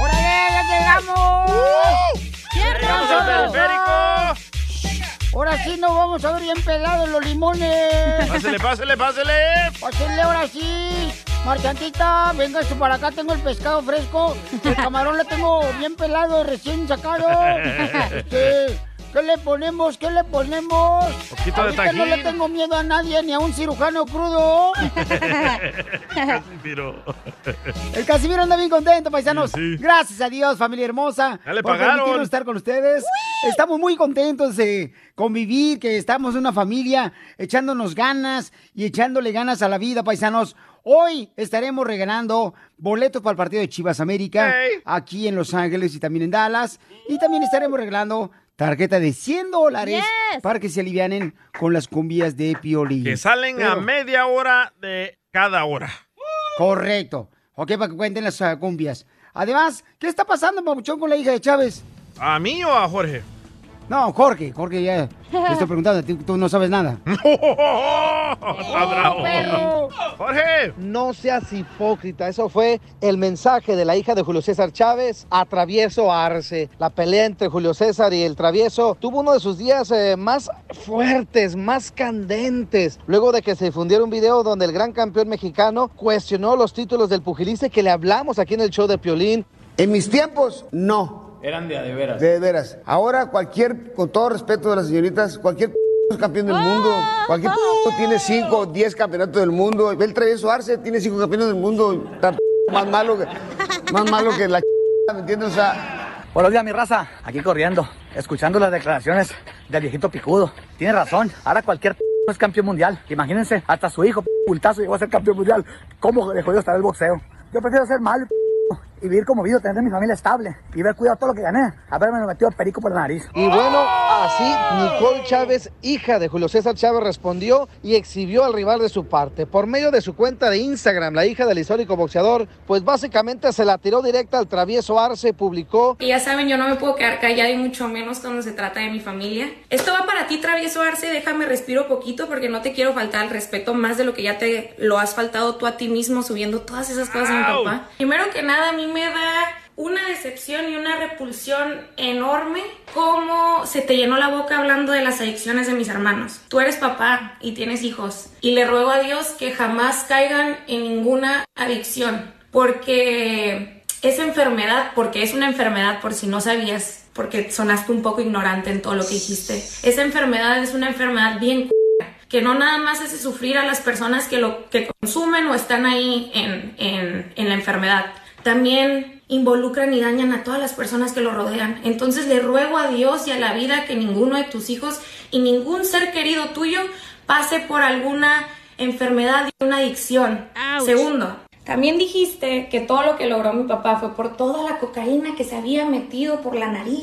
¡Órale, ya llegamos! ¡Llegamos al teleférico! Ahora sí nos vamos a ver bien pelados los limones. Pásele, pásele, pásele. Pásele ahora sí. Marchantita, venga esto para acá, tengo el pescado fresco. El camarón lo tengo bien pelado, recién sacado. Este, ¿Qué le ponemos? ¿Qué le ponemos? Poquito de Ahorita no le tengo miedo a nadie, ni a un cirujano crudo. Casimiro. El Casimiro anda bien contento, paisanos. Sí, sí. Gracias a Dios, familia hermosa. Ya le por pagaron. permitirnos estar con ustedes. Estamos muy contentos de convivir, que estamos una familia echándonos ganas y echándole ganas a la vida, paisanos. Hoy estaremos regalando boletos para el partido de Chivas América aquí en Los Ángeles y también en Dallas. Y también estaremos regalando tarjeta de 100 dólares para que se alivianen con las cumbias de Piolín. Que salen a media hora de cada hora. Correcto. Ok, para que cuenten las ah, cumbias. Además, ¿qué está pasando, papuchón, con la hija de Chávez? ¿A mí o a Jorge? No, Jorge, Jorge, ya te estoy preguntando, tú, tú no sabes nada. Está bravo. Jorge. No seas hipócrita. Eso fue el mensaje de la hija de Julio César Chávez a Travieso Arce. La pelea entre Julio César y el Travieso tuvo uno de sus días eh, más fuertes, más candentes. Luego de que se difundiera un video donde el gran campeón mexicano cuestionó los títulos del pugilista que le hablamos aquí en el show de Piolín. En mis tiempos, no. Eran de a de veras. De veras. Ahora cualquier, con todo respeto de las señoritas, cualquier es campeón del mundo. Cualquier tiene 5 o 10 campeonatos del mundo. Ve el Travieso Arce, tiene 5 campeones del mundo. Está más malo que, más malo que la ¿me entiendes? O sea, Buenos días, mi raza. Aquí corriendo, escuchando las declaraciones del viejito picudo. Tiene razón. Ahora cualquier es campeón mundial. Imagínense, hasta su hijo, pultazo, llegó a ser campeón mundial. ¿Cómo de jodido estará el boxeo? Yo prefiero ser malo y vivir como vivo, tener mi familia estable y ver cuidado todo lo que gané. Haberme metido perico por la nariz. Y bueno, así Nicole Chávez, hija de Julio César Chávez, respondió y exhibió al rival de su parte. Por medio de su cuenta de Instagram, la hija del histórico boxeador, pues básicamente se la tiró directa al travieso Arce, publicó Y ya saben, yo no me puedo quedar callada y mucho menos cuando se trata de mi familia. Esto va para ti, travieso Arce. Déjame respiro poquito porque no te quiero faltar al respeto más de lo que ya te lo has faltado tú a ti mismo subiendo todas esas cosas a mi papá. Primero que nada, a mí me da una decepción y una repulsión enorme cómo se te llenó la boca hablando de las adicciones de mis hermanos. Tú eres papá y tienes hijos y le ruego a Dios que jamás caigan en ninguna adicción porque esa enfermedad, porque es una enfermedad por si no sabías, porque sonaste un poco ignorante en todo lo que dijiste. Esa enfermedad es una enfermedad bien que no nada más hace sufrir a las personas que lo que consumen o están ahí en, en la enfermedad. También involucran y dañan a todas las personas que lo rodean. Entonces le ruego a Dios y a la vida que ninguno de tus hijos y ningún ser querido tuyo pase por alguna enfermedad y una adicción. Segundo, también dijiste que todo lo que logró mi papá fue por toda la cocaína que se había metido por la nariz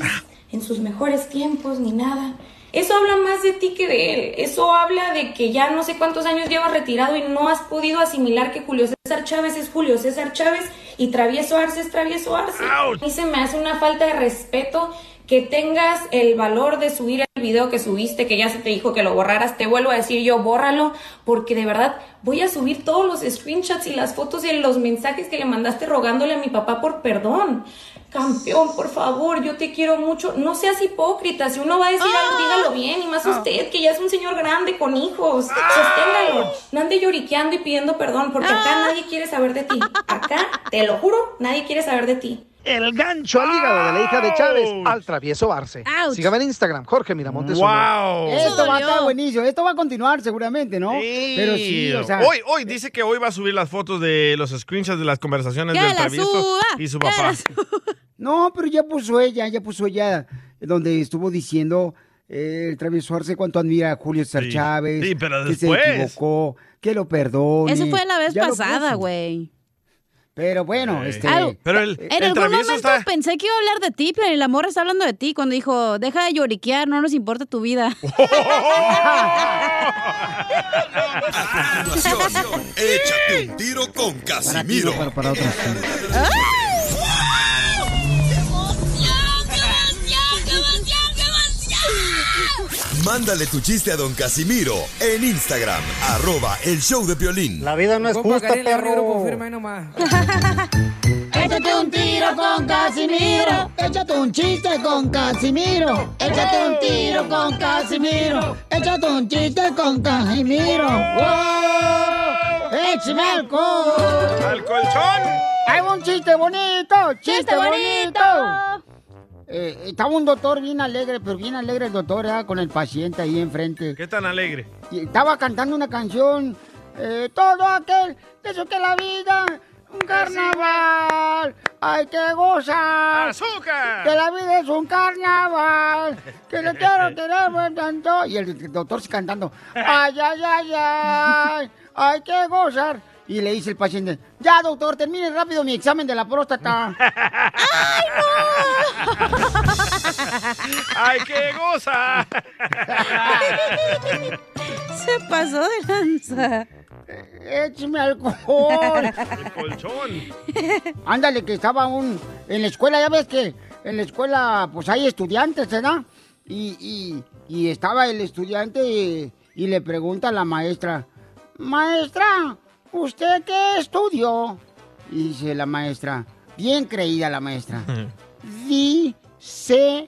en sus mejores tiempos ni nada. Eso habla más de ti que de él. Eso habla de que ya no sé cuántos años llevas retirado y no has podido asimilar que Julio César Chávez es Julio César Chávez y Travieso Arce es Travieso Arce. A mí se me hace una falta de respeto que tengas el valor de subir el video que subiste, que ya se te dijo que lo borraras, te vuelvo a decir yo, bórralo, porque de verdad voy a subir todos los screenshots y las fotos y los mensajes que le mandaste rogándole a mi papá por perdón. Campeón, por favor, yo te quiero mucho. No seas hipócrita. Si uno va a decir algo, dígalo bien. Y más usted, que ya es un señor grande con hijos. Sosténgalo. No ande lloriqueando y pidiendo perdón, porque acá nadie quiere saber de ti. Acá, te lo juro, nadie quiere saber de ti. El gancho al hígado de la hija de Chávez al travieso Arce. Ouch. Sígame en Instagram, Jorge Miramontes. uno. Esto va a estar buenísimo. Esto va a continuar seguramente, ¿no? Pero sí, o sea. hoy, hoy dice que hoy va a subir las fotos de los screenshots de las conversaciones del la travieso suba, y su papá. No, pero ya puso ella, ya puso ella, donde estuvo diciendo eh, el travieso Arce cuánto admira a Julio César Sí. Chávez. Sí, pero Que se después. equivocó, que lo perdone. Eso fue la vez Ya pasada, güey. Pero bueno, este. Algo- Pero el, En algún momento pensé que iba a hablar de ti, pero la morra está hablando de ti cuando dijo, deja de lloriquear, no nos importa tu vida. A continuación, échate un tiro con Casimiro. Para, para otras. Mándale tu chiste a don Casimiro en Instagram, arroba el show de violín. La vida no es justa, perro. Échate un tiro con Casimiro. Échate un chiste con Casimiro. Échate un tiro con Casimiro. Échate un chiste con Casimiro. ¡Wow! ¡Échame alcohol! ¡Al colchón! ¡Hay un chiste bonito! ¡Chiste, ¡Chiste bonito! bonito! Eh, estaba un doctor bien alegre, pero bien alegre el doctor, ¿verdad? con el paciente ahí enfrente. ¿Qué tan alegre? Y estaba cantando una canción. eh, todo aquel que eso que la vida, un carnaval, hay que gozar. ¡Azúcar! Que la vida es un carnaval, que le quiero querer tanto. Y el doctor cantando, ay, ay, ay, ay, hay que gozar. Y le dice el paciente, ya doctor, termine rápido mi examen de la próstata. ¡Ay, qué goza! Se pasó de lanza. Écheme alcohol. El colchón. Ándale, que estaba un... En la escuela, ya ves que en la escuela pues hay estudiantes, ¿verdad? Y, y, y estaba el estudiante y, y le pregunta a la maestra, Maestra, ¿usted qué estudió? Y dice la maestra, bien creída la maestra, diseño.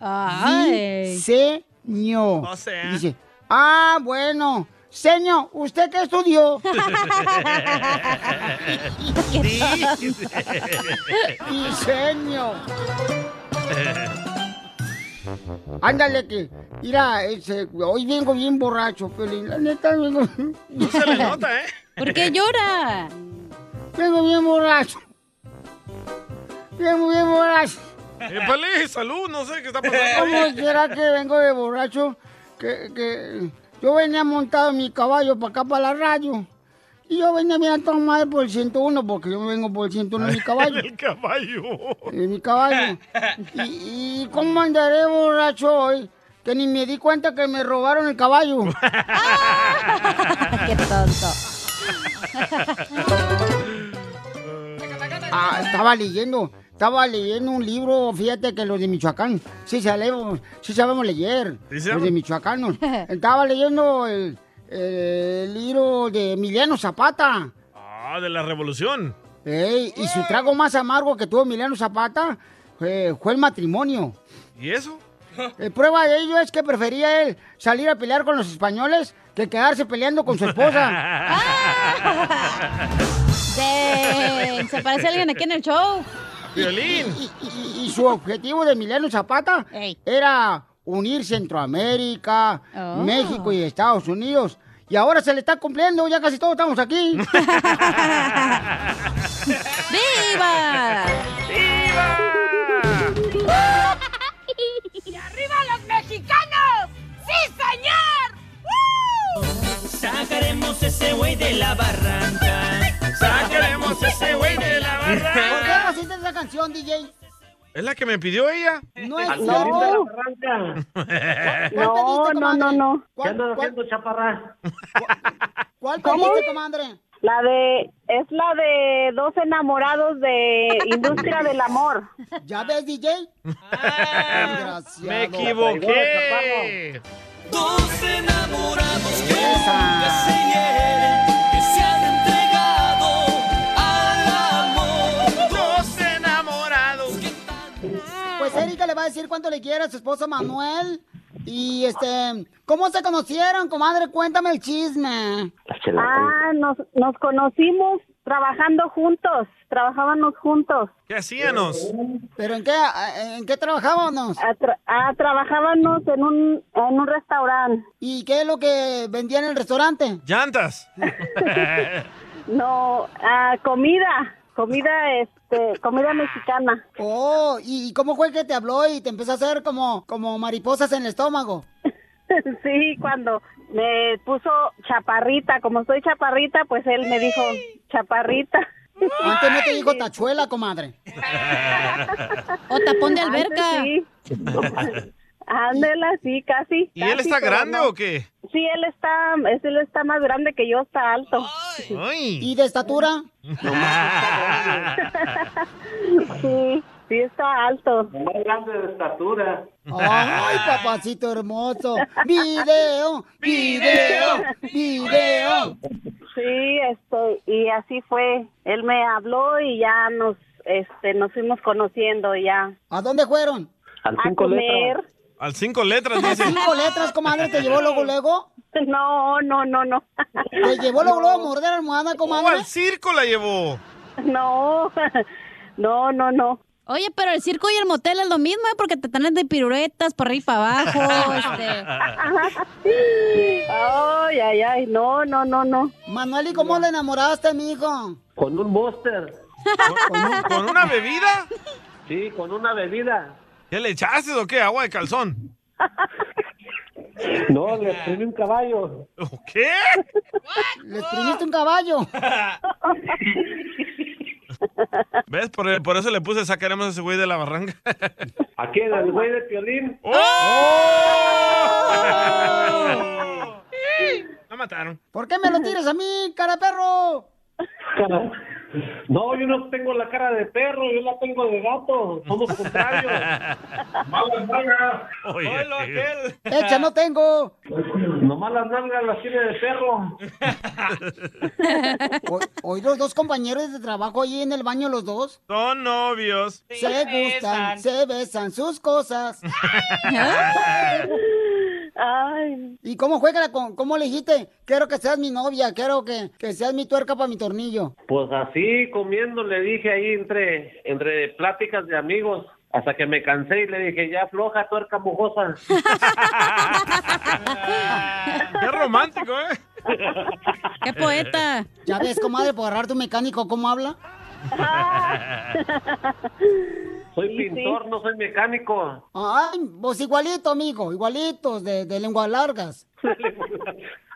Ay. Diseño. O sea. Dice, ah, bueno. Señor, ¿usted qué estudió? Diseño. Ándale que, mira, ese, hoy vengo bien borracho, Pelín. La neta, vengo... No se le nota, ¿eh? ¿Por qué llora? Vengo bien borracho. Vengo bien borracho. Épale, salud, no sé qué está ¿Cómo pasando. será que vengo de borracho? Que, que yo venía montado en mi caballo para acá, para la radio. Y yo venía bien a tomar por el 101, porque yo vengo por el 101 en mi caballo. El caballo. En mi caballo. ¿Y, y cómo andaré borracho hoy? Que ni me di cuenta que me robaron el caballo. Qué tonto. Ah, estaba leyendo, estaba leyendo un libro, fíjate que los de Michoacán, sí sabemos, sí sabemos leer, ¿Sí los de michoacanos. Estaba leyendo el, el libro de Emiliano Zapata. Ah, de la revolución. Ey, y su trago más amargo que tuvo Emiliano Zapata fue, fue el matrimonio. ¿Y eso? Eh, prueba de ello es que prefería él salir a pelear con los españoles que quedarse peleando con su esposa. Dang, Se parece a alguien aquí en el show. Violín. Y, y- y su objetivo de Emiliano Zapata era unir Centroamérica, Oh. México y Estados Unidos. Y ahora se le está cumpliendo, ya casi todos estamos aquí. ¡Viva! ¡Y arriba los mexicanos! ¡Sí, señor! Sacaremos ese güey de la barranca. Sacaremos ese güey de la ¿Por qué esa canción, DJ? ¿Es la que me pidió ella? No es Al no. No, no, no, no. ¿Qué andas haciendo, chaparra? ¿Cuál ¿Cómo? pediste, comadre? La de, es la de dos enamorados de Industria del Amor. ¿Ya ves, DJ? Desgraciado. Me equivoqué. Dos enamorados que nunca se decir cuánto le quiere a su esposo Manuel. Y este, ¿cómo se conocieron, comadre? Cuéntame el chisme. Ah, nos, nos conocimos trabajando juntos, trabajábamos juntos. ¿Qué hacíanos? ¿Pero en qué, en qué trabajábamos? Ah, tra- ah, trabajábamos en un, en un restaurante. ¿Y qué es lo que vendían en el restaurante? Llantas. No, ah, comida, comida, este, comida mexicana. Oh, ¿y cómo fue que te habló y te empezó a hacer como, como mariposas en el estómago? Sí, cuando me puso chaparrita, como soy chaparrita, pues él me dijo chaparrita. Antes no te dijo tachuela, comadre. O tapón de Antes alberca. sí. Ándela, sí, casi. ¿Y él está grande no. o qué? Sí, él está, es- él está más grande que yo, está alto. ¿Y de estatura? Sí, sí está alto. Más grande de estatura. Ay, papacito hermoso. Video, video, video. Sí, este, y así fue. Él me habló y ya nos, este, nos fuimos conociendo ya. ¿A dónde fueron? a comer. Al cinco letras, ¿A dice. cinco letras, comadre? ¿Te llevó luego, luego? No, no, no, no. ¿Te llevó luego, luego a morder almohada, Oh, comadre? al circo la llevó. No, no, no, no. Oye, pero el circo y el motel es lo mismo, ¿eh? Porque te traen de piruetas para arriba y para abajo. este. Ay, ay, ay, no, no, no, no. Manuel, ¿y cómo le enamoraste, mijo? Con un monster. ¿Con, un- con una bebida? Sí, con una bebida. ¿Qué le echaste o qué? ¿Agua de calzón? No, le exprimí un caballo. ¿Qué? ¿Le exprimiste un caballo? ¿Ves? Por, por eso le puse sacaremos a ese güey de la barranca. ¿A quién? ¿Al güey de Piolín? ¡Oh! Lo mataron. ¿Por qué me lo tiras a mí, cara de perro? No, yo no tengo la cara de perro, yo la tengo de gato. Somos contrarios. Malas nalgas. Oye, aquel. Echa, no tengo. Nomás las nalgas las tiene de perro. Hoy, hoy los dos compañeros de trabajo ahí en el baño, los dos. Son novios. Se gustan, se besan sus cosas. Ay, ¿Y cómo juega? con- ¿Cómo le dijiste? Quiero que seas mi novia, quiero que, que seas mi tuerca para mi tornillo. Pues así, comiendo, le dije ahí entre, entre pláticas de amigos. Hasta que me cansé y le dije, ya floja, tuerca mojosa. Qué romántico, ¿eh? ¡Qué poeta! Ya ves, comadre, por agarrar tu mecánico, ¿cómo habla? Soy pintor, no soy mecánico. Ay, vos igualito, amigo, igualitos, de, de lenguas largas.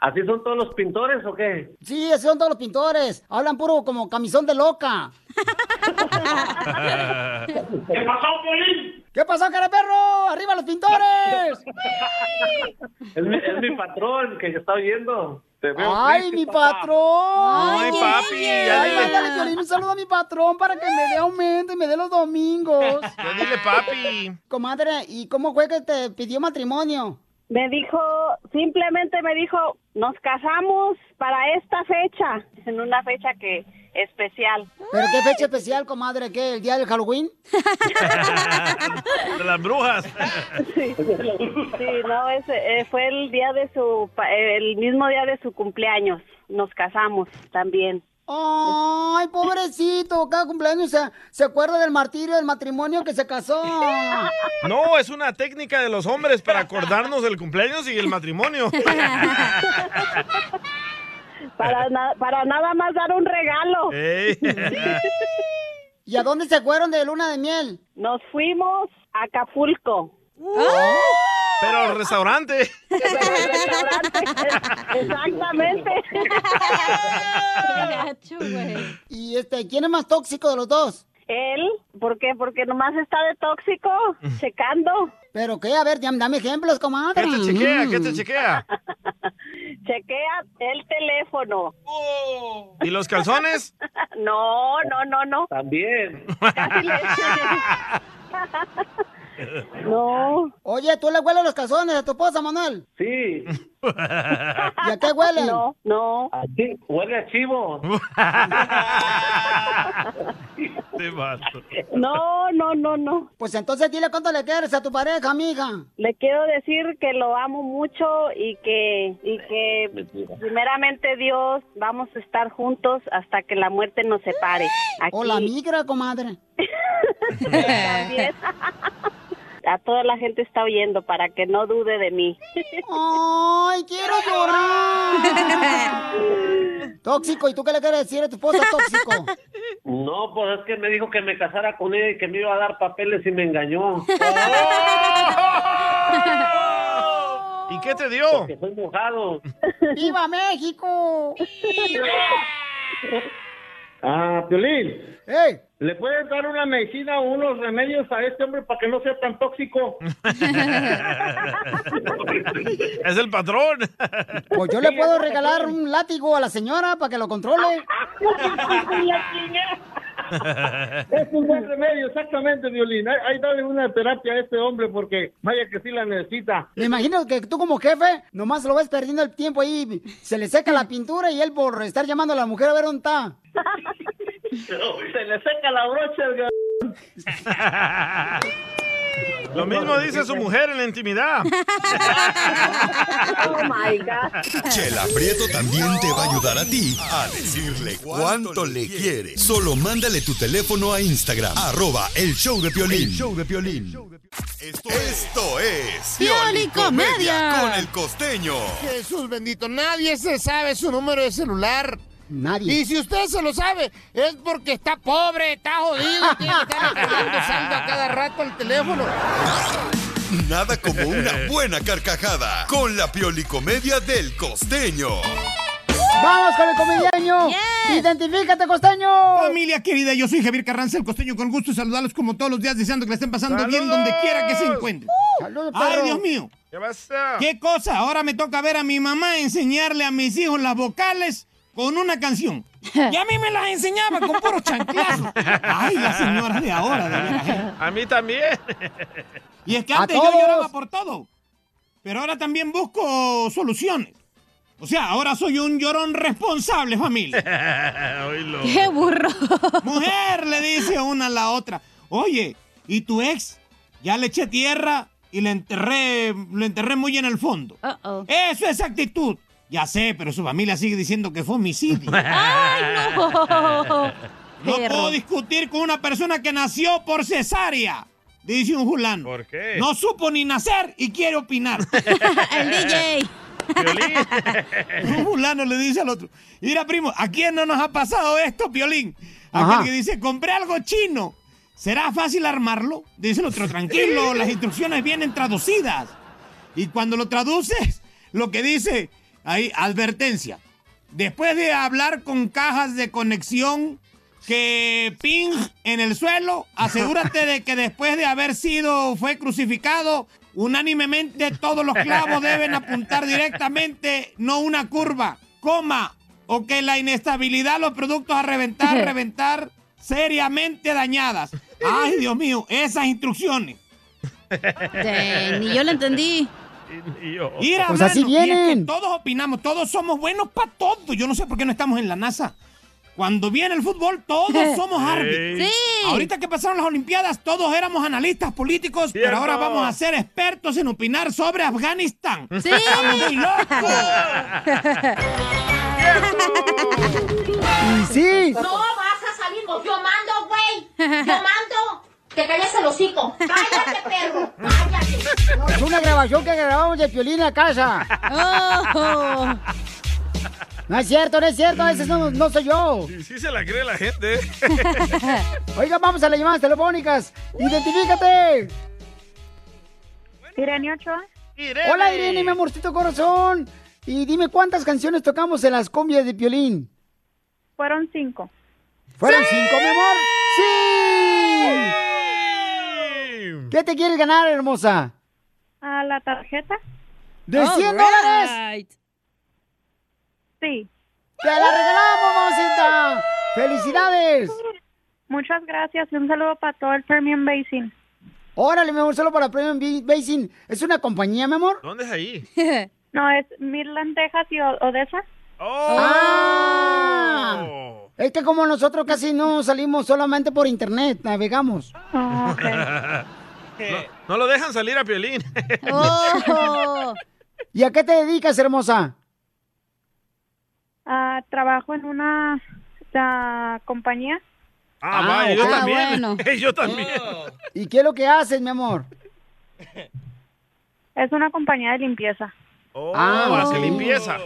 ¿Así son todos los pintores o qué? Sí, esos son todos los pintores. Hablan puro como camisón de loca. ¿Qué pasó, Piolín? ¿Qué pasó, cara perro? ¡Arriba los pintores! Es mi, es mi patrón que está oyendo. Te veo ¡Ay, triste, mi papá. patrón! Ay, papi, ¡Ay, dile. mándale, Piolín, un saludo a mi patrón para que me dé aumento y me dé los domingos! Ya dile, papi. Comadre, ¿y cómo fue que te pidió matrimonio? me dijo, simplemente me dijo, nos casamos para esta fecha, en una fecha que especial. ¿Pero qué fecha especial, comadre? ¿Qué? ¿El día del Halloween? De las brujas. Sí, sí no, ese, eh, fue el día de su, eh, el mismo día de su cumpleaños. Nos casamos también. ¡Ay, pobrecito! Cada cumpleaños se, se acuerda del martirio del matrimonio que se casó. No, es una técnica de los hombres para acordarnos del cumpleaños y el matrimonio. Para, na- para nada más dar un regalo. ¿Y a dónde se fueron de luna de miel? Nos fuimos a Acapulco. Pero al restaurante. Exactamente. ¡Qué gacho, güey! ¿Y este, quién es más tóxico de los dos? Él, ¿por qué? Porque nomás está de tóxico, checando. ¿Pero qué? A ver, dame ejemplos, comadre. ¿Qué te chequea? ¿Qué te chequea? Chequea el teléfono. ¿Y los calzones? No, no, no, no. También. Casi le, No. Oye, ¿tú le hueles los calzones a tu esposa, Manuel? Sí. ¿Y a qué huelen? No, no. Así, huele a chivo. No, no, no, no. Pues entonces dile cuánto le quieres a tu pareja, amiga. Le quiero decir que lo amo mucho y que y que primeramente Dios vamos a estar juntos hasta que la muerte nos separe. Aquí. O la migra, comadre. A toda la gente está oyendo para que no dude de mí. ¡Ay, quiero llorar! tóxico, ¿y tú qué le quieres decir a tu esposa tóxico? No, pues es que me dijo que me casara con ella y que me iba a dar papeles y me engañó. ¿Y qué te dio? Porque soy mojado. ¡Viva México! Ah, Piolín. ¡Ey! ¿Le puedes dar una medicina o unos remedios a este hombre para que no sea tan tóxico? Es el patrón. Pues yo le puedo regalar un látigo a la señora para que lo controle. Es un buen remedio, exactamente, Violín. Hay, hay darle una terapia a este hombre porque vaya que sí la necesita. Me imagino que tú como jefe nomás lo ves perdiendo el tiempo ahí, se le seca la pintura y él por estar llamando a la mujer a ver dónde está. Se le seca la brocha al Lo mismo dice su mujer en la intimidad. Oh my God. Chela Prieto también te va a ayudar a ti a decirle cuánto le quiere. Solo mándale tu teléfono a Instagram, arroba el show de Piolín. El show de Piolín. Esto, esto es Piolicomedia. con el costeño. Jesús bendito, nadie se sabe su número de celular. Nadie. Y si usted se lo sabe, es porque está pobre, está jodido, tiene que estar saldo a cada rato el teléfono. Nada como una buena carcajada con la Piolicomedia del costeño. ¡Vamos con el comediaño! ¡Identifícate, costeño! Familia querida, yo soy Javier Carranza, el costeño, con gusto de saludarlos como todos los días, deseando que la estén pasando bien donde quiera que se encuentren. ¡Saludos, ¡Ay! Dios mío! ¿Qué pasa? ¿Qué cosa? Ahora me toca ver a mi mamá enseñarle a mis hijos las vocales con una canción. Y a mí me las enseñaba con puro chanclazo. Ay, las señoras de ahora, de ¿eh? A mí también. Y es que antes yo lloraba por todo. Pero ahora también busco soluciones. O sea, ahora soy un llorón responsable, familia. ¡Qué burro! Mujer, le dice una a la otra. Oye, ¿y tu ex? Ya le eché tierra y le enterré, le enterré muy en el fondo. Eso es actitud. Ya sé, pero su familia sigue diciendo que fue homicidio. ¡Ay, no! No Perro. puedo discutir con una persona que nació por cesárea. Dice un fulano. ¿Por qué? No supo ni nacer y quiere opinar. El DJ. Un fulano le dice al otro, mira primo, ¿a quién no nos ha pasado esto, Piolín? Ajá. Aquel que dice, compré algo chino. ¿Será fácil armarlo? Dice el otro, tranquilo, las instrucciones vienen traducidas. Y cuando lo traduces, lo que dice, ahí, advertencia. Después de hablar con cajas de conexión que ping en el suelo, asegúrate de que después de haber sido, fue crucificado, unánimemente todos los clavos deben apuntar directamente, no una curva, coma, o que la inestabilidad, los productos a reventar, reventar, seriamente dañadas. Ay, Dios mío, esas instrucciones. Ni yo lo entendí. Mira, Pues así mano, es que todos opinamos, todos somos buenos para todo. Yo no sé por qué no estamos en la NASA. Cuando viene el fútbol, todos somos árbitros. Sí. Ahorita que pasaron las Olimpiadas, todos éramos analistas políticos, pero ahora vamos a ser expertos en opinar sobre Afganistán. Sí. ¡Estamos muy locos! Y sí. No vas a salir, yo mando, güey. Yo mando. Te calles el hocico. Cállate, perro. Cállate. Es una grabación que grabamos de Piolín la casa. Oh. No es cierto, no es cierto, ese no, no soy yo. Sí se la cree la gente. Oiga, vamos a las llamadas telefónicas. Identifícate. Irene Ochoa. Hola Irene, mi amorcito corazón. Y dime cuántas canciones tocamos en las combias de Piolín. Fueron cinco. ¿Fueron cinco, mi amor? ¡Sí! ¿Qué te quieres ganar, hermosa? ¿A la tarjeta? ¿De 100 dólares? Sí. ¡Te la regalamos, mamacita! ¡Felicidades! Muchas gracias y un saludo para todo el Permian Basin. Órale, mi amor, solo para Premium Ba- Basin. ¿Es una compañía, mi amor? ¿Dónde es ahí? No, es Midland, Texas y Odessa. ¡Ah! Es que como nosotros casi no salimos solamente por internet, navegamos. No, no lo dejan salir a Piolín. Oh. ¿Y a qué te dedicas, hermosa? Ah, trabajo en una ah, compañía. Ah, vaya, yo ok. también. yo también. ¿Y qué es lo que haces, mi amor? Es una compañía de limpieza. Oh, Ah, hace limpieza.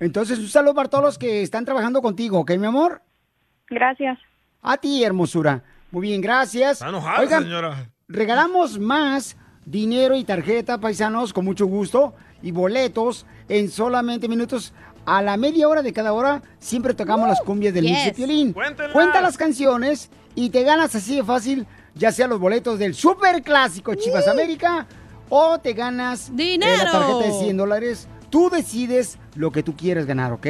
Entonces, un saludo para todos los que están trabajando contigo, ¿ok, mi amor? Gracias. A ti, hermosura. Muy bien, gracias. Está enojada, Oigan, señora. Regalamos más dinero y tarjeta, paisanos, con mucho gusto, y boletos en solamente minutos. A la media hora de cada hora siempre tocamos las cumbias del yes. Piolín. Cuenta las canciones y te ganas así de fácil, ya sea los boletos del super clásico Chivas América o te ganas eh, ¡Dinero! la tarjeta de 100 dólares. Tú decides lo que tú quieres ganar, ¿ok?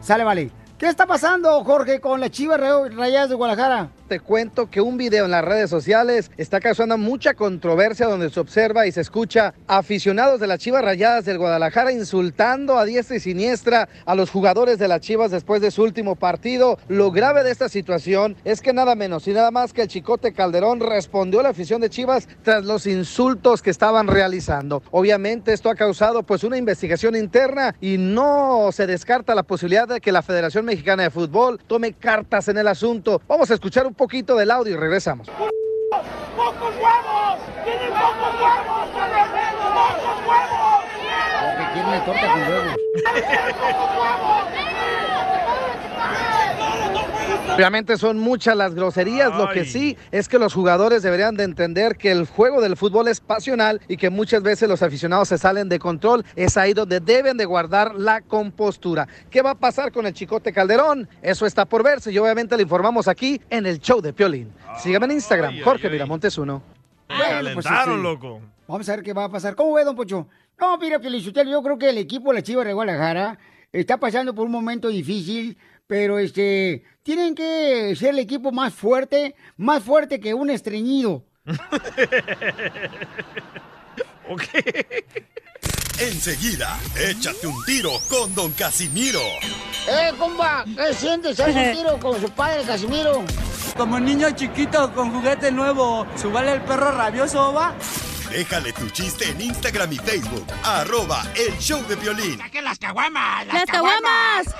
Sale, vale. ¿Qué está pasando, Jorge, con las Chivas Ra- Rayadas de Guadalajara? Te cuento que un video en las redes sociales está causando mucha controversia donde se observa y se escucha aficionados de las Chivas Rayadas del Guadalajara insultando a diestra y siniestra a los jugadores de las Chivas después de su último partido. Lo grave de esta situación es que nada menos y nada más que el Chicote Calderón respondió a la afición de Chivas tras los insultos que estaban realizando. Obviamente esto ha causado pues una investigación interna y no se descarta la posibilidad de que la Federación Mexicana de Fútbol tome cartas en el asunto. Vamos a escuchar un poquito del audio y regresamos. ¡Pocos huevos! ¡Tienen pocos huevos! ¡Pocos huevos! Porque quieren torta con huevos. Obviamente son muchas las groserías, lo que sí es que los jugadores deberían de entender que el juego del fútbol es pasional y que muchas veces los aficionados se salen de control, es ahí donde deben de guardar la compostura. ¿Qué va a pasar con el Chicote Calderón? Eso está por verse y obviamente le informamos aquí en el show de Piolín. Sígame en Instagram, Jorge Miramontes 1. Bueno, pues, este, loco. Vamos a ver qué va a pasar. ¿Cómo ve, don Pocho? No, mira, Felicitelo, yo creo que el equipo de la Chivas de Guadalajara está pasando por un momento difícil, pero este, tienen que ser el equipo más fuerte, más fuerte que un estreñido. Enseguida, échate un tiro con Don Casimiro. ¡Eh, compa! ¿Qué sientes? ¿Haz un tiro con su padre, Casimiro? Como niño chiquito con juguete nuevo, ¿subale el perro rabioso, va? Déjale tu chiste en Instagram y Facebook. Arroba el show de violín. ¡Saquen las caguamas! ¡Las caguamas!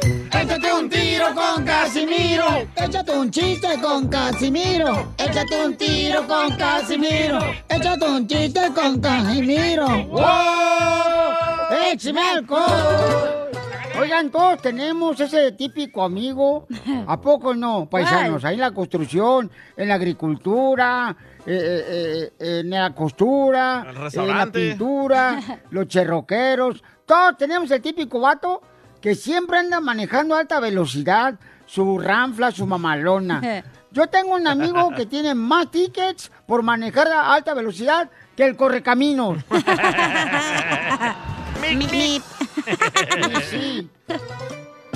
Échate un tiro con Casimiro. Échate un chiste con Casimiro. Échate un tiro con Casimiro. Échate un chiste con Casimiro. ¡Wow! ¡Échame alcohol! Oigan, todos tenemos ese típico amigo. ¿A poco no, paisanos? Ahí en la construcción, en la agricultura, eh, eh, eh, en la costura, en la pintura, los cherroqueros. Todos tenemos el típico vato que siempre anda manejando a alta velocidad, su ranfla, su mamalona. Yo tengo un amigo que tiene más tickets por manejar a alta velocidad que el correcaminos. Sí, sí.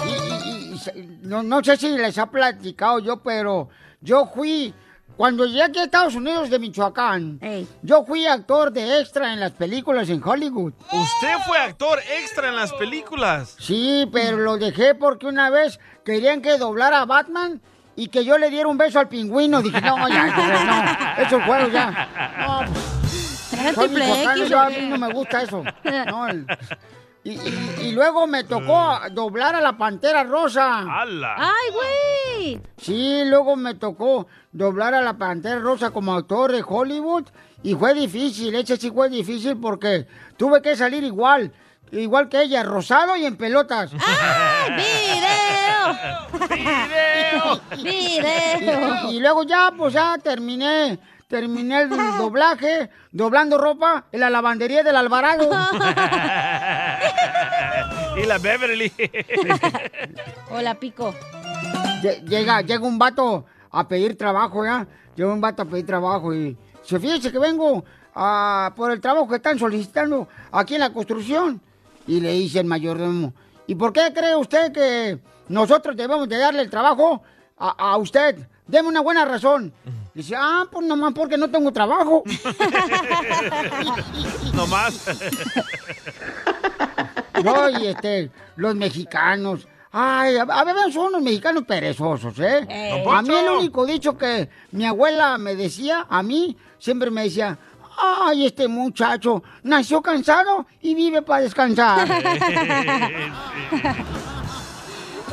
Y- y- y se- no, no sé si les ha platicado yo, pero yo fui, cuando llegué aquí a Estados Unidos de Michoacán, yo fui actor de extra en las películas en Hollywood. Usted fue actor extra en las películas. Sí, pero lo dejé porque una vez querían que doblara a Batman y que yo le diera un beso al pingüino. Dije, no, ya, no, eso fue ya. No, soy X, yo, ¿o a mí no me gusta eso. No, el- y, y- y luego me tocó doblar a la Pantera Rosa. ¡Ay, güey! Sí, luego me tocó doblar a la Pantera Rosa como actor de Hollywood y fue difícil, ese sí fue difícil porque tuve que salir igual, igual que ella, rosado y en pelotas. ¡Video! Y, y luego ya, pues ya terminé, terminé el doblaje, doblando ropa en la lavandería del Alvarado. y la Beverly. Hola, Pico. Lle- Llega, llega un vato a pedir trabajo, ¿ya? Llega un vato a pedir trabajo y se fíjese que vengo a, por el trabajo que están solicitando aquí en la construcción. Y le dice el mayordomo, ¿y por qué cree usted que nosotros debemos de darle el trabajo a, a usted? Deme una buena razón. Dice, ah, pues nomás porque no tengo trabajo. No más. No, y este, los mexicanos. Ay, a, a veces son los mexicanos perezosos, ¿eh? A mí el único dicho que mi abuela me decía, a mí, siempre me decía, ay, este muchacho nació cansado y vive para descansar.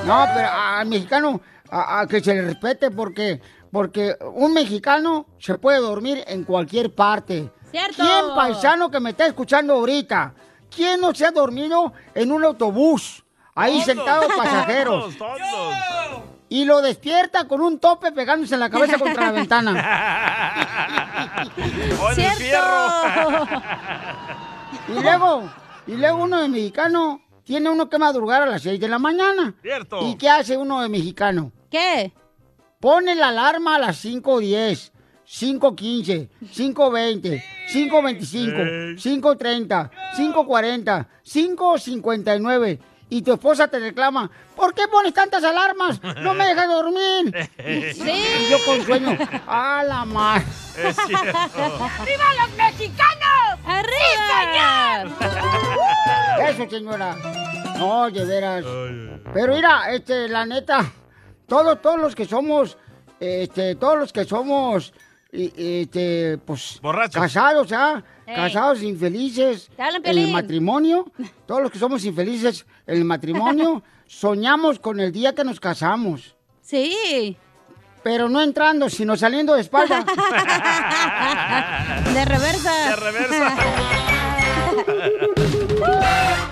No, pero al mexicano, a, a que se le respete porque, porque un mexicano se puede dormir en cualquier parte. Cierto. ¿Quién paisano que me está escuchando ahorita? ¿Quién no se ha dormido en un autobús? Ahí sentado pasajero. Y lo despierta con un tope pegándose en la cabeza contra la ventana. ¡Oh, en el fierro! Y luego, y luego uno de mexicano tiene uno que madrugar a las 6 de la mañana. Cierto. ¿Y qué hace uno de mexicano? ¿Qué? Pone la alarma a las 5.10, 5.15, 5.20, 5.25, 5.30, 5.40, 5.59. Y tu esposa te reclama, ¿por qué pones tantas alarmas? No me dejas dormir. Sí. Y yo con sueño, a la mar. Es. ¡Viva los mexicanos! ¡Arriba! ¡Sí, señor! Eso, señora. No, de veras. Pero mira, este, la neta, todos, todos los que somos, este, todos los que somos, este, pues, casados, ¿ah? Casados infelices en el matrimonio, todos los que somos infelices en el matrimonio, soñamos con el día que nos casamos. Sí. Pero no entrando, sino saliendo de espalda. De reversa. De reversa.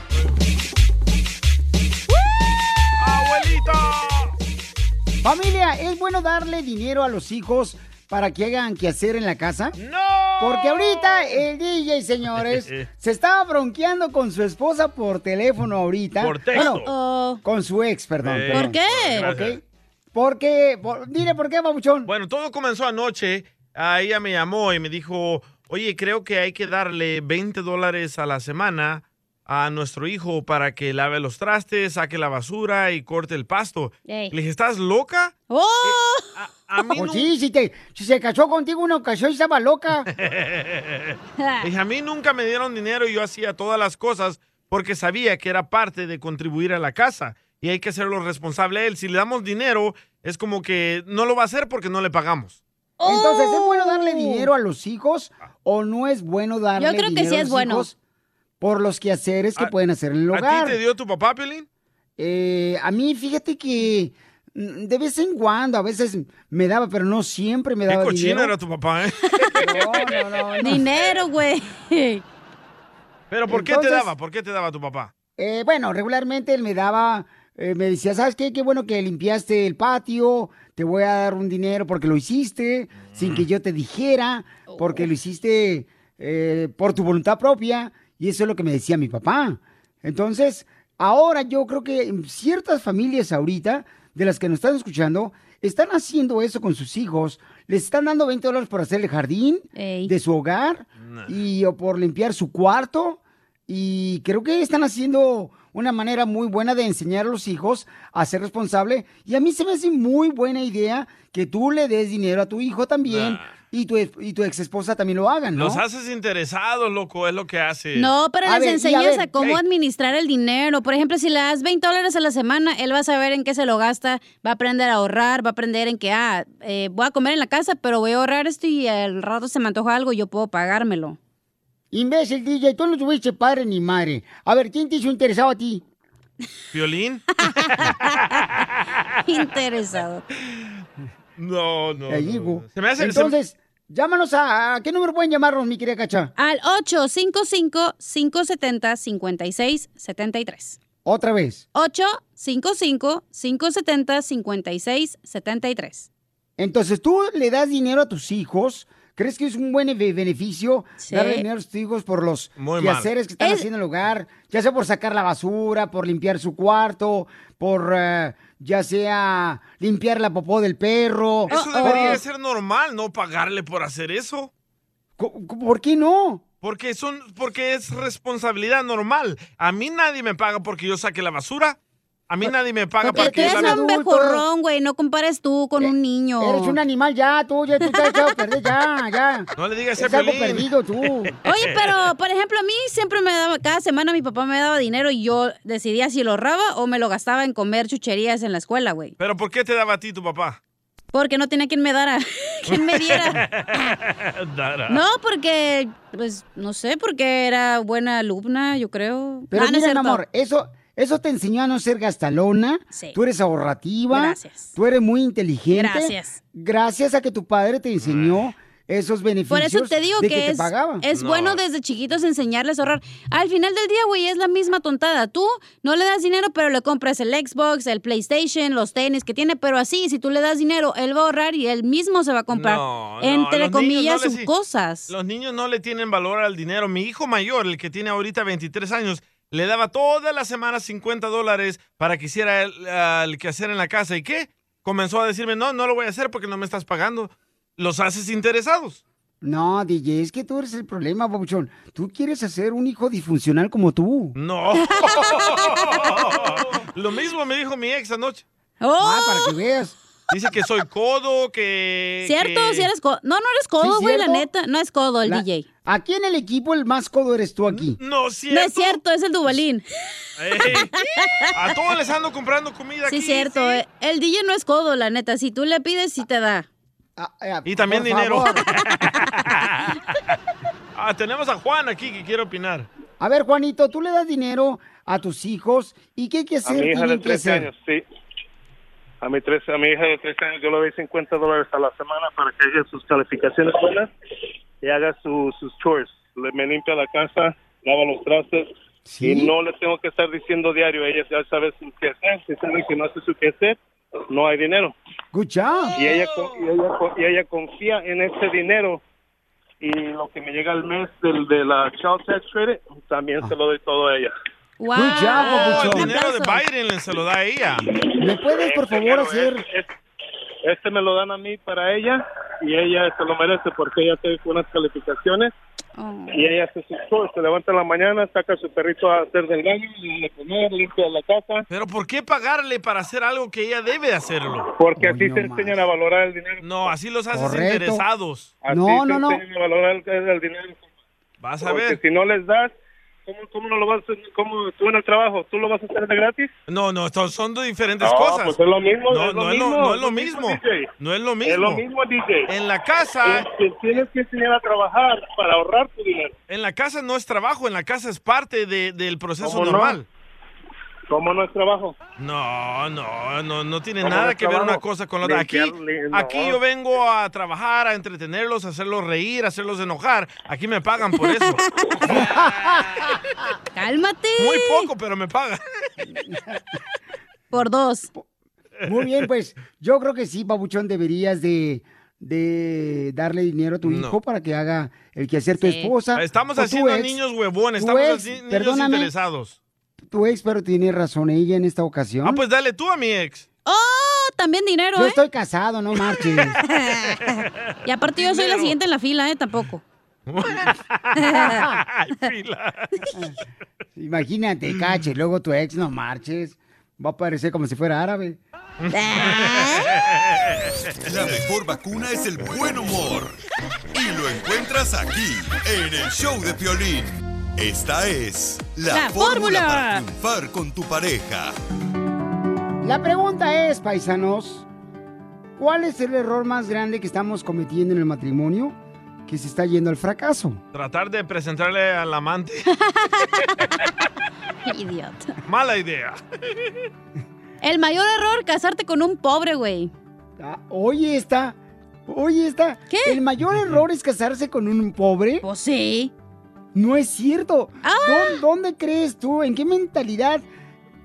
Familia, ¿es bueno darle dinero a los hijos para que hagan que hacer en la casa? ¡No! Porque ahorita el DJ, señores, se estaba bronqueando con su esposa por teléfono ahorita. Por texto. Bueno, con su ex, perdón. Eh, perdón. ¿Por qué? Ok. Porque, por- dile por qué, babuchón. Bueno, todo comenzó anoche. Ah, ella me llamó y me dijo, oye, creo que hay que darle 20 dólares a la semana a nuestro hijo para que lave los trastes, saque la basura y corte el pasto. Ey. Le dije, ¿estás loca? ¡Oh! a mí Pues no- sí, si, te, si se casó contigo una ocasión y estaba loca. Dije, a mí nunca me dieron dinero y yo hacía todas las cosas porque sabía que era parte de contribuir a la casa y hay que hacerlo responsable a él. Si le damos dinero, es como que no lo va a hacer porque no le pagamos. Entonces, ¿es bueno darle dinero a los hijos o no es bueno darle Oh. Yo creo que dinero sí a es los bueno. hijos por los quehaceres que ¿A- pueden hacer en el ¿A hogar? ti te dio tu papá, Piolín? Eh, a mí, fíjate que mm, de vez en cuando, a veces me daba, pero no siempre me Qué daba cochino dinero. era tu papá, ¿eh? No, no, no. Dinero, güey. Pero ¿por qué te daba? ¿Por qué te daba tu papá? Eh, bueno, regularmente él me daba, eh, me decía, ¿sabes qué? Qué bueno que limpiaste el patio, te voy a dar un dinero porque lo hiciste, sin que yo te dijera, porque lo hiciste eh, por tu voluntad propia, y eso es lo que me decía mi papá. Entonces, ahora yo creo que ciertas familias ahorita, de las que nos están escuchando, están haciendo eso con sus hijos, les están dando 20 dólares por hacer el jardín de su hogar y o por limpiar su cuarto. Y creo que están haciendo una manera muy buena de enseñar a los hijos a ser responsable. Y a mí se me hace muy buena idea que tú le des dinero a tu hijo también y tu, y tu ex esposa también lo hagan, ¿no? Los haces interesados, loco, es lo que hace. No, pero A les ver, y a enseñas a cómo administrar el dinero. Por ejemplo, si le das 20 dólares a la semana, él va a saber en qué se lo gasta, va a aprender a ahorrar, va a aprender en que, ah, eh, voy a comer en la casa, pero voy a ahorrar esto y al rato se me antoja algo y yo puedo pagármelo. Imbécil, DJ, tú no tuviste padre ni madre. A ver, ¿quién te hizo interesado a ti? ¿Violín? Interesado. No, no. Te no, digo. no. Se me hace... Entonces, llámanos a, a... ¿Qué número pueden llamarnos, mi querida Cacha? Al 855-570-5673. Otra vez. 855-570-5673. Entonces, tú le das dinero a tus hijos. ¿Crees que es un buen be- beneficio Sí. darle dinero a tus hijos por los Muy quehaceres que están Es- haciendo en el hogar? Ya sea por sacar la basura, por limpiar su cuarto, por eh, ya sea limpiar la popó del perro. Eso Oh, debería oh. de ser normal, no pagarle por hacer eso. ¿Por qué no? Porque son, porque es responsabilidad normal. A mí nadie me paga porque yo saque la basura. A mí nadie me paga Porque para tú que yo eres un mejorrón, güey. No compares tú con un niño. Eres un animal ya, tú, ya tú te has echado a perder, ya, ya. No le digas Es ese algo perdido tú. Oye, pero, por ejemplo, a mí siempre me daba, cada semana mi papá me daba dinero y yo decidía si lo ahorraba o me lo gastaba en comer chucherías en la escuela, güey. ¿Pero por qué te daba a ti tu papá? Porque no tenía quien me dara, quien me diera. Dara. No, porque, pues, no sé, porque era buena alumna, yo creo. Pero Ah, no es mira, mi amor, eso, eso te enseñó a no ser gastalona. Sí. Tú eres ahorrativa. Gracias. Tú eres muy inteligente. Gracias. Gracias a que tu padre te enseñó esos beneficios. Por eso te digo que, te es, es bueno desde chiquitos enseñarles a ahorrar. Al final del día, güey, es la misma tontada. Tú no le das dinero, pero le compras el Xbox, el PlayStation, los tenis que tiene, pero así, si tú le das dinero, él va a ahorrar y él mismo se va a comprar, No, no, entre comillas, sus cosas. Los niños no le tienen valor al dinero. Mi hijo mayor, el que tiene ahorita 23 años, le daba todas las semanas 50 dólares para que hiciera el, ah, el quehacer en la casa. ¿Y qué? Comenzó a decirme, no, no lo voy a hacer porque no me estás pagando. Los haces interesados. No, DJ, es que tú eres el problema, Pabuchón. Tú quieres hacer un hijo disfuncional como tú. No. Lo mismo me dijo mi ex anoche. Ah, para que veas. Dice que soy codo, que... ¿Cierto? que- Si eres codo. No, no eres codo, ¿Sí, güey, la cierto? neta. No es codo el La- DJ. Aquí en el equipo el más codo eres tú aquí. No, No es cierto, es el Dubalín. A todos les ando comprando comida Sí, aquí. cierto. eh, El DJ no es codo, la neta. Si tú le pides, sí te da. Y también dinero. ah, tenemos a Juan aquí que quiere opinar. A ver, Juanito, tú le das dinero a tus hijos y qué hay que A hacer. mi hija de Tienen que 13 hacer. años, sí. A mi, 13, a mi hija de 13 años yo le doy 50 dólares a la semana para que haga sus calificaciones buenas y haga su- sus chores. Le, me limpia la casa, lava los trastes y no le tengo que estar diciendo diario. Ella ya sabe su qué hacer. Si sabe que no hace su qué hacer, no hay dinero. Good job. Y ella, y ella, y ella confía en ese dinero y lo que me llega al mes del, de la Child Tax Credit, también se lo doy todo a ella. Wow. Good job, Oh, el dinero de Biden se lo da a ella. ¿Me puedes, por favor, hacer Este me lo dan a mí para ella y ella se lo merece porque ella tiene unas calificaciones Oh. y ella hace sus cosas, se levanta en la mañana, saca a su perrito a hacer del baño, le comer, limpia la casa. Pero ¿por qué pagarle para hacer algo que ella debe hacerlo? Porque así se enseñan a valorar el dinero. No, así los haces Correcto. interesados. Así No, se no, no. enseñan a valorar el, el dinero. Vas a Porque ver. si no les das, ¿cómo, cómo no lo vas? ¿Cómo tú en el trabajo, tú lo vas a hacer de gratis? No, no, son, son dos diferentes No, cosas. pues es lo mismo, No, es lo no mismo, no es es lo lo mismo. mismo, DJ. No es lo mismo. Es lo mismo, DJ. En la casa, Es que tienes que enseñar a trabajar para ahorrar tu dinero. en la casa no es trabajo, en la casa es parte de- del proceso ¿Cómo no? ¿Cómo no es trabajo? No, no, no, no tiene ¿Cómo nada que ver una cosa con la otra. Aquí, aquí yo vengo a trabajar, a entretenerlos, a hacerlos reír, a hacerlos enojar. Aquí me pagan por eso. Cálmate. Muy poco, pero me pagan. Por dos. Muy bien, pues yo creo que sí, Pabuchón, deberías de, de darle dinero a tu No. hijo para que haga el quehacer tu esposa. Estamos haciendo ex. niños huevones, estamos así niños perdóname, interesados. Tu ex, pero tiene razón ella en esta ocasión. Ah, pues dale tú a mi ex. Oh, también dinero, Yo ¿eh? estoy casado, no marches. Y aparte yo soy la siguiente en la fila, ¿eh? Tampoco. Imagínate, cache, luego tu ex, no marches. Va a parecer como si fuera árabe. La mejor vacuna es el buen humor. Y lo encuentras aquí, en el show de Piolín. Esta es la, La fórmula fórmula. para triunfar con tu pareja. La pregunta es, paisanos, ¿cuál es el error más grande que estamos cometiendo en el matrimonio que se está yendo al fracaso? Tratar de presentarle al amante. Idiota. Mala idea. El mayor error, casarte con un pobre, güey. Ah, oye, esta, oye, esta. ¿Qué? ¿El mayor error es casarse con un pobre? Pues sí. No es cierto. Ah. ¿Dó- ¿Dónde, crees tú? ¿En qué mentalidad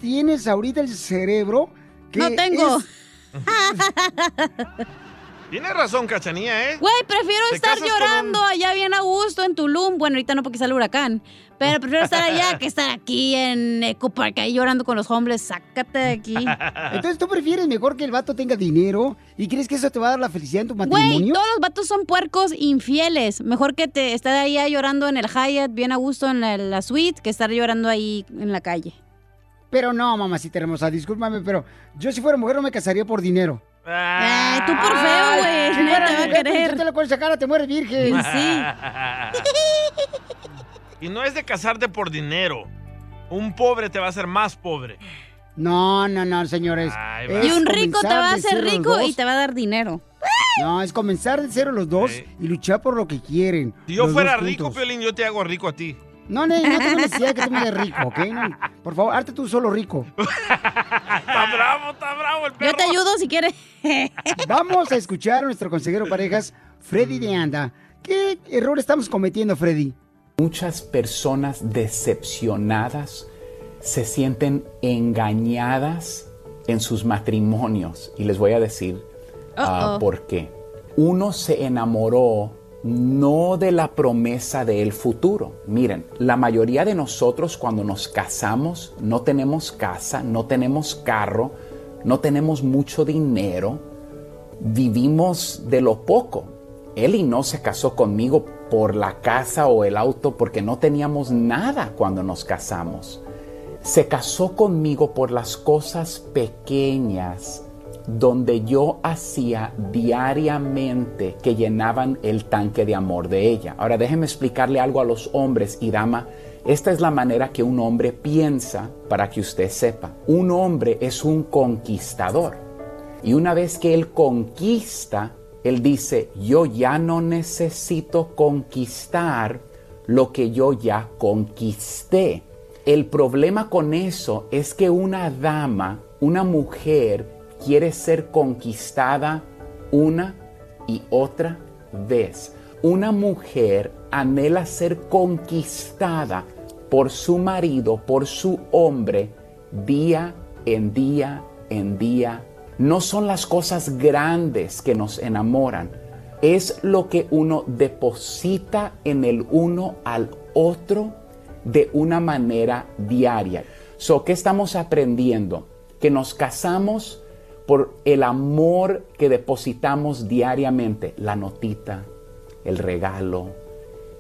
tienes ahorita el cerebro? que No tengo. es- Tienes razón, Cachanía, ¿eh? Güey, prefiero estar llorando allá bien a gusto en Tulum. Bueno, ahorita no porque sale huracán. Pero prefiero estar allá que estar aquí en Eco Park ahí llorando con los hombres. Sácate de aquí. Entonces, ¿tú prefieres mejor que el vato tenga dinero y crees que eso te va a dar la felicidad en tu Güey, matrimonio? todos los vatos son puercos infieles. Mejor que te estar allá llorando en el Hyatt, bien a gusto en la, la suite, que estar llorando ahí en la calle. Pero no, mamacita hermosa, discúlpame, pero yo si fuera mujer no me casaría por dinero. Eh, tú por feo, güey. Si nadie fuera te va a querer. Te lo con esa cara, te mueres virgen. Pues sí. y no es de casarte por dinero. Un pobre te va a hacer más pobre. No, no, no, señores. Ay, Y un rico te va a hacer rico y te va a dar dinero. No, es comenzar de cero los dos y luchar por lo que quieren. Si yo fuera rico. Piolín, yo te hago rico a ti. No, no, no tengo necesidad de que tú me hagas rico, ¿ok? No, por favor, hazte tú solo rico. Está bravo, está bravo el perro. Yo te ayudo si quieres. Vamos a escuchar a nuestro consejero parejas, Freddy de Anda. ¿Qué error estamos cometiendo, Freddy? Muchas personas decepcionadas se sienten engañadas en sus matrimonios. Y les voy a decir Uh-oh. por qué. Uno se enamoró no de la promesa del futuro. Miren, la mayoría de nosotros cuando nos casamos no tenemos casa, no tenemos carro, no tenemos mucho dinero, vivimos de lo poco. Eli no se casó conmigo por la casa o el auto porque no teníamos nada cuando nos casamos. Se casó conmigo por las cosas pequeñas donde yo hacía diariamente que llenaban el tanque de amor de ella. Ahora déjeme explicarle algo a los hombres y dama. Esta es la manera que un hombre piensa para que usted sepa. Un hombre es un conquistador. Y una vez que él conquista, él dice, yo ya no necesito conquistar lo que yo ya conquisté. El problema con eso es que una dama, una mujer, quiere ser conquistada una y otra vez. Una mujer anhela ser conquistada por su marido, por su hombre, día en día en día. No son las cosas grandes que nos enamoran, es lo que uno deposita en el uno al otro de una manera diaria. So, ¿qué estamos aprendiendo? Que nos casamos por el amor que depositamos diariamente, la notita, el regalo,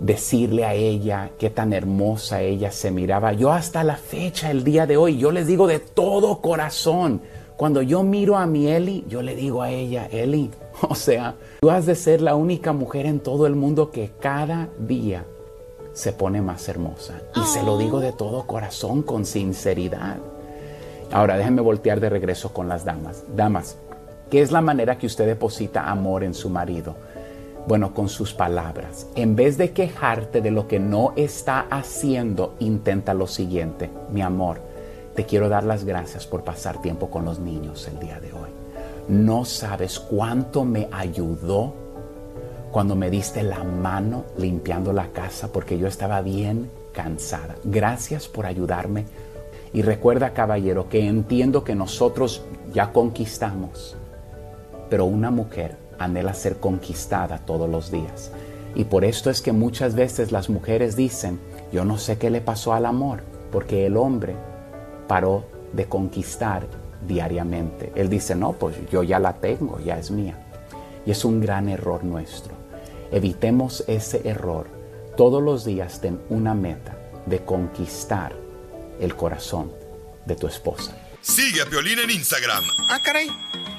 decirle a ella qué tan hermosa ella se miraba. Yo hasta la fecha, el día de hoy, yo les digo de todo corazón, cuando yo miro a mi Eli, yo le digo a ella, Eli, o sea, tú has de ser la única mujer en todo el mundo que cada día se pone más hermosa. Y se lo digo de todo corazón, con sinceridad. Ahora déjenme voltear de regreso con las damas. Damas, ¿qué es la manera que usted deposita amor en su marido? Bueno, con sus palabras. En vez de quejarte de lo que no está haciendo, intenta lo siguiente. Mi amor, te quiero dar las gracias por pasar tiempo con los niños el día de hoy. No sabes cuánto me ayudó cuando me diste la mano limpiando la casa porque yo estaba bien cansada. Gracias por ayudarme. Y recuerda, caballero, que entiendo que nosotros ya conquistamos, pero una mujer anhela ser conquistada todos los días. Y por esto es que muchas veces las mujeres dicen, yo no sé qué le pasó al amor, porque el hombre paró de conquistar diariamente. Él dice, no, pues yo ya la tengo, ya es mía. Y es un gran error nuestro. Evitemos ese error. Todos los días ten una meta de conquistar el corazón de tu esposa. Sigue a Piolín en Instagram, Ah, caray.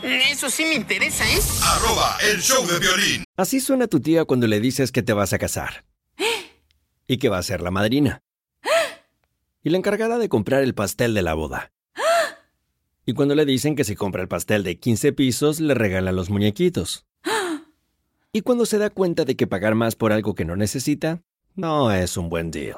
Eso sí me interesa, ¿eh? arroba el show de violín. Así suena tu tía cuando le dices que te vas a casar. Y que va a ser la madrina. Y la encargada de comprar el pastel de la boda. Y cuando le dicen que si compra el pastel de 15 pisos, le regalan los muñequitos. Y cuando se da cuenta de que pagar más por algo que no necesita, no es un buen deal.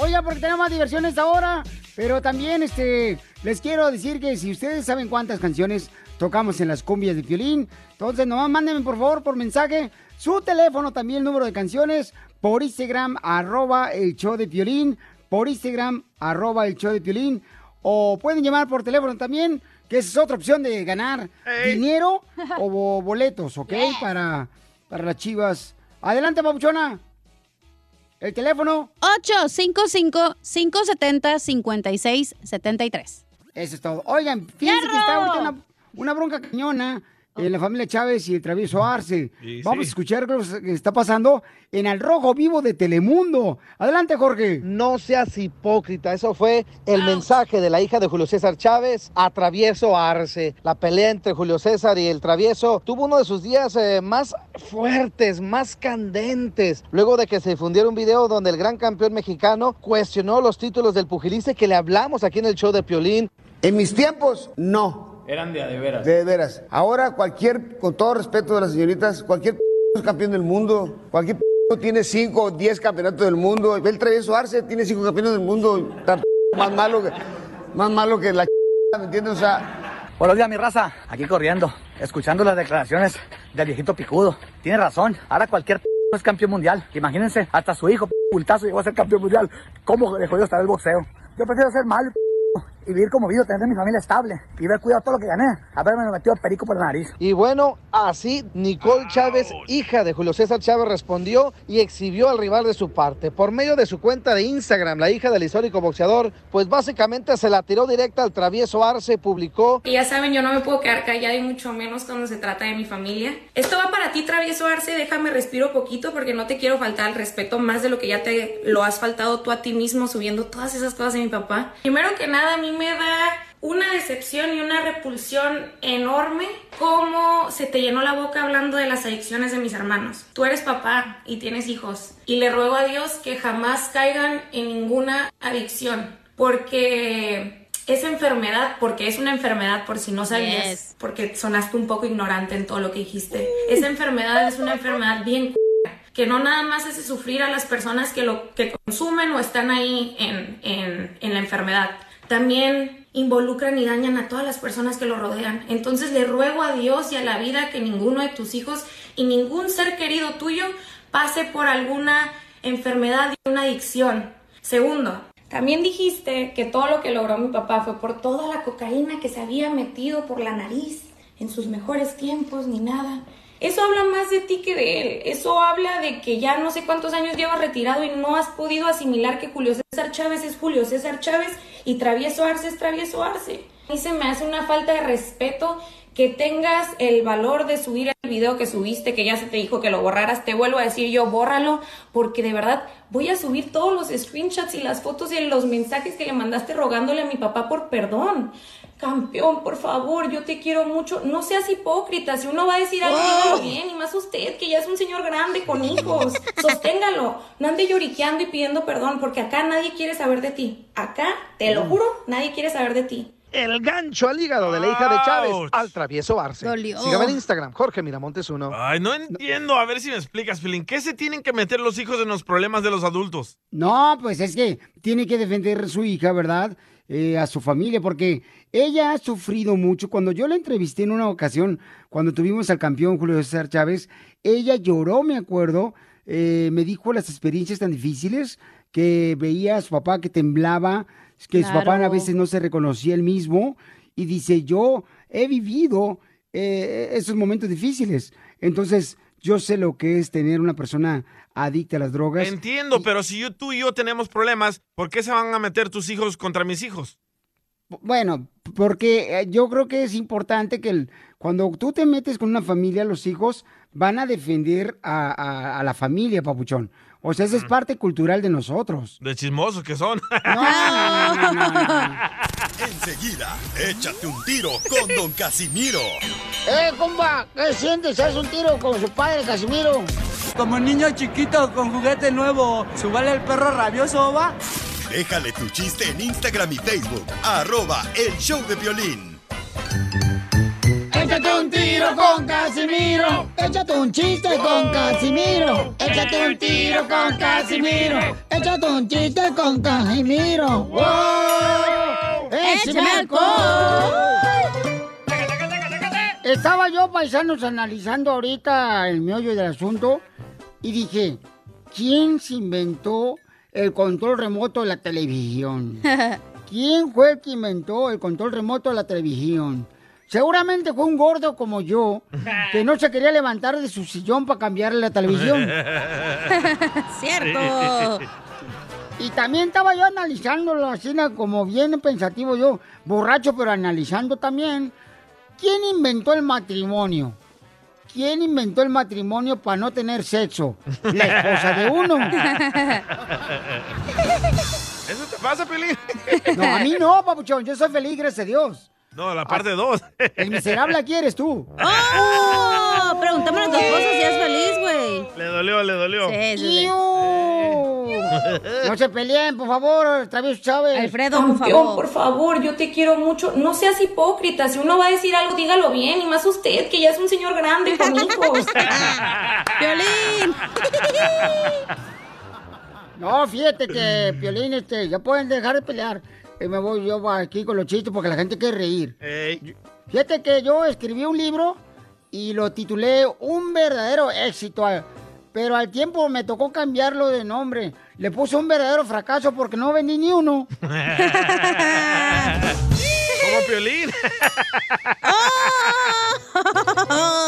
Oiga, porque tenemos más diversiones ahora. Pero también este, les quiero decir que si ustedes saben cuántas canciones tocamos en las cumbias de violín, entonces nomás mándenme por favor por mensaje su teléfono, también el número de canciones, por Instagram, arroba el show de violín, por Instagram, arroba el show de violín, o pueden llamar por teléfono también, que esa es otra opción de ganar dinero o bo- boletos, ¿ok? Para, para las chivas. Adelante, papuchona. El teléfono. 855-570-5673. Eso es todo. Oigan, fíjense que está ahorita una, una bronca cañona en la familia Chávez y el travieso Arce. Sí, Vamos sí. a escuchar lo que está pasando en el Rojo Vivo de Telemundo. Adelante, Jorge. No seas hipócrita, eso fue el mensaje de la hija de Julio César Chávez a Travieso Arce. La pelea entre Julio César y el Travieso tuvo uno de sus días eh, más fuertes, más candentes, luego de que se difundiera un video donde el gran campeón mexicano cuestionó los títulos del pugilista que le hablamos aquí en el show de Piolín. En mis tiempos, no. Eran de a de veras. De veras. Ahora cualquier, con todo respeto de las señoritas, cualquier es campeón del mundo, cualquier tiene 5 o 10 campeonatos del mundo. El travieso Arce, tiene 5 campeones del mundo. Está más malo que, más malo que la ¿me entiendes? O sea, Buenos días, mi raza. Aquí corriendo, escuchando las declaraciones del viejito picudo. Tiene razón. Ahora cualquier es campeón mundial. Imagínense, hasta su hijo, pultazo, llegó a ser campeón mundial. ¿Cómo de jodido estará el boxeo? Yo prefiero ser malo y vivir como vivo, tener mi familia estable y ver cuidado todo lo que gané. Haberme metido el perico por la nariz. Y bueno, así Nicole Chávez, hija de Julio César Chávez, respondió y exhibió al rival de su parte. Por medio de su cuenta de Instagram, la hija del histórico boxeador, pues básicamente se la tiró directa al travieso Arce, publicó. Y ya saben, yo no me puedo quedar callada y mucho menos cuando se trata de mi familia. Esto va para ti, travieso Arce, déjame respiro poquito porque no te quiero faltar al respeto más de lo que ya te lo has faltado tú a ti mismo subiendo todas esas cosas de mi papá. Primero que nada, a mí me da una decepción y una repulsión enorme cómo se te llenó la boca hablando de las adicciones de mis hermanos. Tú eres papá y tienes hijos y le ruego a Dios que jamás caigan en ninguna adicción porque esa enfermedad, porque es una enfermedad por si no sabías, Yes. porque sonaste un poco ignorante en todo lo que dijiste. Esa enfermedad es una enfermedad bien que no nada más hace sufrir a las personas que lo que consumen o están ahí en, en, en la enfermedad. También involucran y dañan a todas las personas que lo rodean. Entonces le ruego a Dios y a la vida que ninguno de tus hijos y ningún ser querido tuyo pase por alguna enfermedad y una adicción. Segundo, también dijiste que todo lo que logró mi papá fue por toda la cocaína que se había metido por la nariz en sus mejores tiempos ni nada. Eso habla más de ti que de él. Eso habla de que ya no sé cuántos años llevas retirado y no has podido asimilar que Julio César Chávez es Julio César Chávez y Travieso Arce es Travieso Arce. A mí se me hace una falta de respeto que tengas el valor de subir el video que subiste, que ya se te dijo que lo borraras. Te vuelvo a decir yo, bórralo, porque de verdad voy a subir todos los screenshots y las fotos y los mensajes que le mandaste rogándole a mi papá por perdón. Campeón, por favor, yo te quiero mucho. No seas hipócrita. Si uno va a decir algo, dígalo bien. Y más usted, que ya es un señor grande con hijos. Sosténgalo. No ande lloriqueando y pidiendo perdón, porque acá nadie quiere saber de ti. Acá, te lo juro, nadie quiere saber de ti. El gancho al hígado de la hija de Chávez al travieso Arce. Dolió. Sígame en Instagram, Jorge Miramontes uno. Ay, no entiendo. A ver si me explicas, Filín. ¿Qué se tienen que meter los hijos en los problemas de los adultos? No, pues es que tiene que defender su hija, ¿verdad? eh, a su familia, porque ella ha sufrido mucho. Cuando yo la entrevisté en una ocasión, cuando tuvimos al campeón Julio César Chávez, ella lloró, me acuerdo, eh, me dijo las experiencias tan difíciles que veía a su papá que temblaba, que su papá a veces no se reconocía él mismo, y dice, yo he vivido eh, esos momentos difíciles. Entonces, yo sé lo que es tener una persona adicta a las drogas. Entiendo, pero si yo, tú y yo tenemos problemas, ¿por qué se van a meter tus hijos contra mis hijos? Bueno, porque eh, yo creo que es importante que el- cuando tú te metes con una familia, los hijos van a defender a, a- a la familia, papuchón. O sea, esa es parte cultural de nosotros. De chismosos que son. Enseguida, échate un tiro con Don Casimiro. ¡Eh, compa! ¿Qué sientes? ¿Haz un tiro con su padre, Casimiro? Como niño chiquito con juguete nuevo, ¿subale el perro rabioso, va? Déjale tu chiste en Instagram y Facebook. Arroba el show de violín. Un tiro con Casimiro. Échate un chiste con Casimiro. Échate un tiro con Casimiro. Échate un chiste con Casimiro. ¡Wow! ¡Échame! Estaba yo, paisanos, analizando ahorita el meollo del asunto y dije, ¿quién se inventó el control remoto de la televisión? ¿Quién fue el que inventó el control remoto de la televisión? Seguramente fue un gordo como yo, que no se quería levantar de su sillón para cambiarle la televisión. Cierto. Y también estaba yo analizándolo así na, como bien pensativo yo, borracho pero analizando también. ¿Quién inventó el matrimonio? ¿Quién inventó el matrimonio para no tener sexo? La esposa de uno. ¿Eso te pasa, Pelín? No, a mí no, papuchón. Yo soy feliz, gracias a Dios. No, la parte dos. El miserable aquí eres tú. ¡Oh! Pregúntame a tu esposa si es feliz, güey. Le dolió, le dolió. Sí, sí. No se peleen, por favor, Travieso Chávez. Alfredo, Campeón, por favor, yo te quiero mucho. No seas hipócrita. Si uno va a decir algo, dígalo bien. Y más usted, que ya es un señor grande con hijos. ¡Violín! No, fíjate que, Piolín, este, ya pueden dejar de pelear. Eh, me voy yo aquí con los chistes porque la gente quiere reír. Fíjate que yo escribí un libro y lo titulé Un verdadero éxito. Pero al tiempo me tocó cambiarlo de nombre. Le puse un verdadero fracaso porque no vendí ni uno. Como Piolín.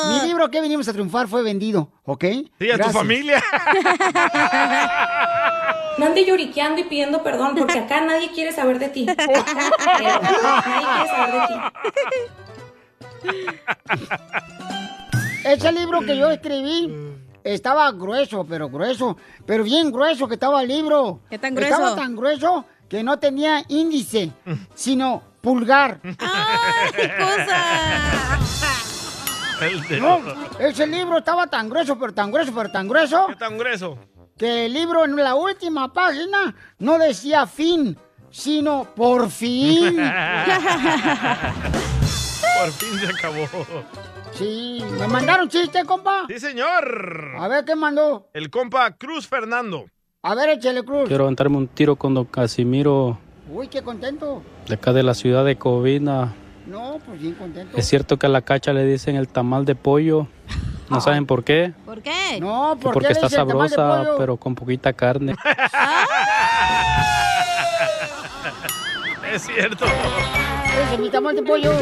Mi libro que venimos a triunfar fue vendido, ¿ok? Sí, a tu familia. No ande lloriqueando y pidiendo perdón, porque acá nadie quiere saber de ti. Acá, nadie quiere saber de ti. Ese libro que yo escribí estaba grueso, pero grueso, pero bien grueso que estaba el libro. ¿Qué tan Estaba grueso? tan grueso que no tenía índice, sino pulgar. ¡Ay, cosa! No, ese libro estaba tan grueso, pero tan grueso, pero tan grueso. ¿Qué tan grueso? Que el libro en la última página no decía fin, sino por fin. Por fin se acabó. Sí, ¿me mandaron chiste, compa? Sí, señor. A ver, ¿qué mandó? El compa Cruz Fernando. A ver, échale cruz. Quiero aventarme un tiro con don Casimiro Uy, qué contento. de acá de la ciudad de Covina. No, pues bien contento. Es cierto que a la cacha le dicen el tamal de pollo. No saben por qué. ¿Por qué? No, Que porque está sabrosa, pero con poquita carne. Es cierto. Es mi tamal de pollo.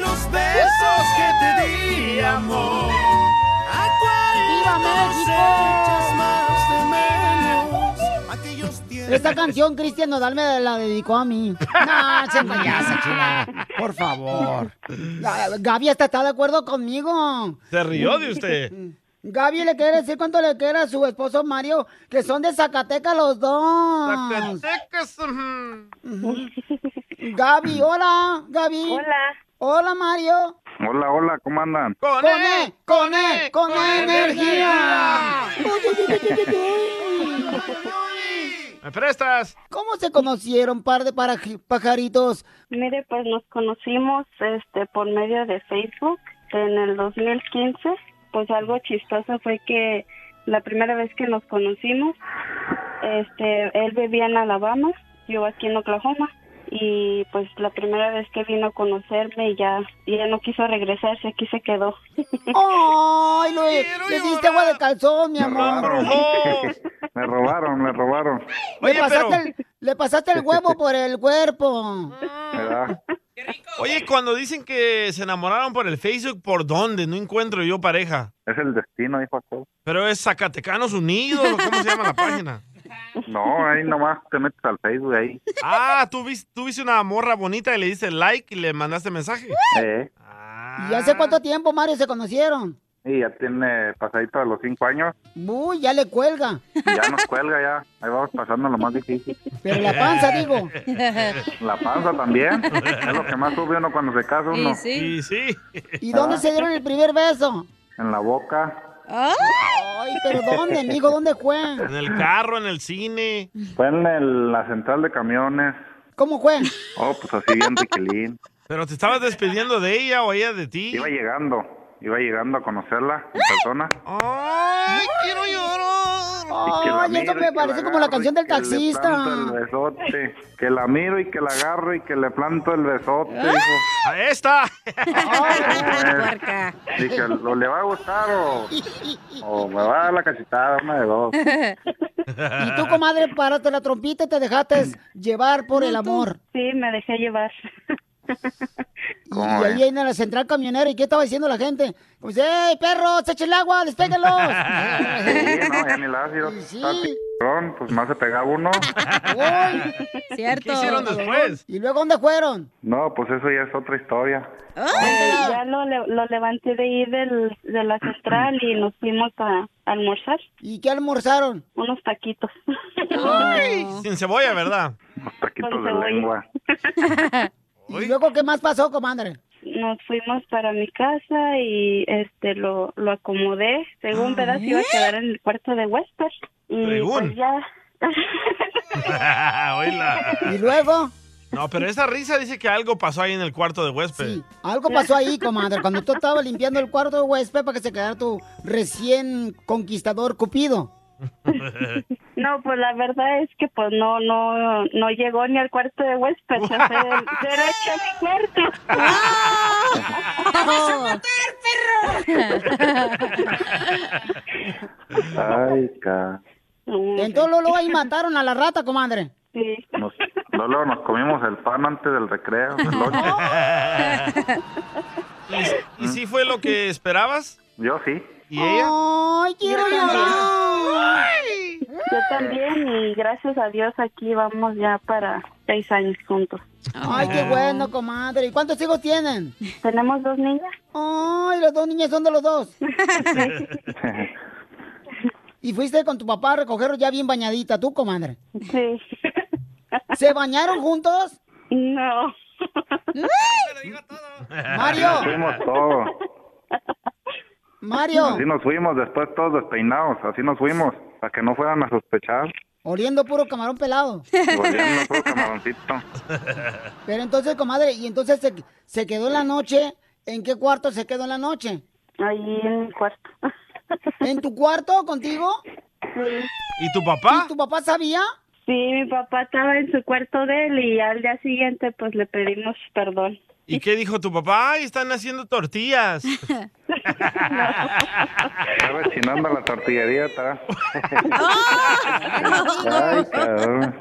los besos que te di, amor. ¡Viva México! Esta canción Cristian Nodal me la dedicó a mí. No, se payasa, chula. Por favor. Gaby hasta está de acuerdo conmigo. Se rió de usted. Gaby le quiere decir cuánto le quiere a su esposo Mario, que son de Zacatecas los dos. Zacatecas. Gaby, hola, Gaby. Hola. Hola, Mario. Hola, hola, ¿cómo andan? Con E, con E, con E energía. ¿Me prestas? ¿Cómo se conocieron, par de pajaritos? Mire, pues nos conocimos este por medio de Facebook en el 2015. Pues algo chistoso fue que la primera vez que nos conocimos, este, él vivía en Alabama nació aquí en Oklahoma y pues la primera vez que vino a conocerme ya, ya no quiso regresarse, aquí se quedó. ¡Ay, lo, le diste agua de calzón, mi amor! Me robaron, me robaron. Le pasaste, el, le pasaste el huevo por el cuerpo. ¿Verdad? Oye, cuando dicen que se enamoraron por el Facebook, ¿por dónde? No encuentro yo pareja. Es el destino, dijo. Pero es Zacatecanos Unidos, ¿o ¿cómo se llama la página? No, ahí nomás te metes al Facebook ahí. Ah, ¿tú viste, tú viste una morra bonita y le diste like y le mandaste mensaje. Eh, ¿Y hace cuánto tiempo, Mario, se conocieron? y ya tiene pasadito a los cinco años. Uy, ya le cuelga. Ya nos cuelga ya. Ahí vamos pasando lo más difícil. Pero la panza, digo. La panza también. Es lo que más sube uno cuando se casa uno. Sí, sí. ¿Y dónde se dieron el primer beso? En la boca. Ay, pero ¿dónde, amigo? ¿Dónde fue? En el carro, en el cine. Fue en el- la central de camiones. ¿Cómo fue? Oh, pues así bien riquilín. ¿Pero te estabas despidiendo de ella o ella de ti? Iba llegando. Iba llegando a conocerla en persona. ¡Ay, quiero llorar! Y que la Ay, y me que parece la como la agarro canción y del que le taxista. planto el besote. Que la miro y que la agarro y que le planto el besote. hijo. ¡A esta! Dije, ¿lo le va a gustar o, o me va a dar la cachetada? Una de dos. Y tú, comadre, paraste la trompita y te dejaste llevar por el amor. Sí, me dejé llevar. Y ahí en la central camionera, ¿y qué estaba diciendo la gente? Pues, ¡ey, perros, echen el agua, despéguenlos! Sí, no, ya ni la ácido. Cabrón, Pues más se pegaba uno. Uy, Cierto. ¿Qué hicieron después? ¿Y luego dónde fueron? No, pues eso ya es otra historia. Eh, ya lo, lo levanté de ahí del, de la central y nos fuimos a, almorzar. ¿Y qué almorzaron? Unos taquitos. Sin cebolla, ¿verdad? Taquitos de lengua. ¿Y luego qué más pasó, comadre? Nos fuimos para mi casa y este lo, lo acomodé. Según se iba a quedar en el cuarto de huésped. Y Según. pues ya. Oíla. ¿Y luego? No, pero esa risa dice que algo pasó ahí en el cuarto de huésped. Algo pasó ahí, comadre, cuando tú estabas limpiando el cuarto de huésped para que se quedara tu recién conquistador Cupido. No, pues la verdad es que pues no no no llegó ni al cuarto de huésped, se fue derecho a mi cuarto. Ay, ca. Entonces luego ahí mataron a la rata, comadre. Sí. Nos, luego nos comimos el pan antes del recreo. ¿Y, y sí fue lo que esperabas? Yo sí. ¿Y ella? ¡Ay, quiero llorar! Yo también y gracias a Dios aquí vamos ya para seis años juntos. Ay, qué bueno, comadre. ¿Y cuántos hijos tienen? Tenemos dos niñas. Ay, las dos niñas son de los dos. ¿Y fuiste con tu papá a recogerlos ya bien bañadita, tú, comadre? Sí. ¿Se bañaron juntos? No. Mario. Nos fuimos todos. Mario, Así nos fuimos después todos despeinados. Así nos fuimos. Para que no fueran a sospechar. oliendo puro camarón pelado. Volviendo puro camaroncito. Pero entonces, comadre, ¿y entonces se, se quedó en la noche? ¿En qué cuarto se quedó en la noche? Ahí en mi cuarto. ¿En tu cuarto contigo? ¿Y tu papá? ¿Y tu papá sabía? Sí, mi papá estaba en su cuarto de él y al día siguiente pues le pedimos perdón. ¿Y qué dijo tu papá? ¡Ay, están haciendo tortillas! Está rechinando la tortillería atrás. Ay, cabrón.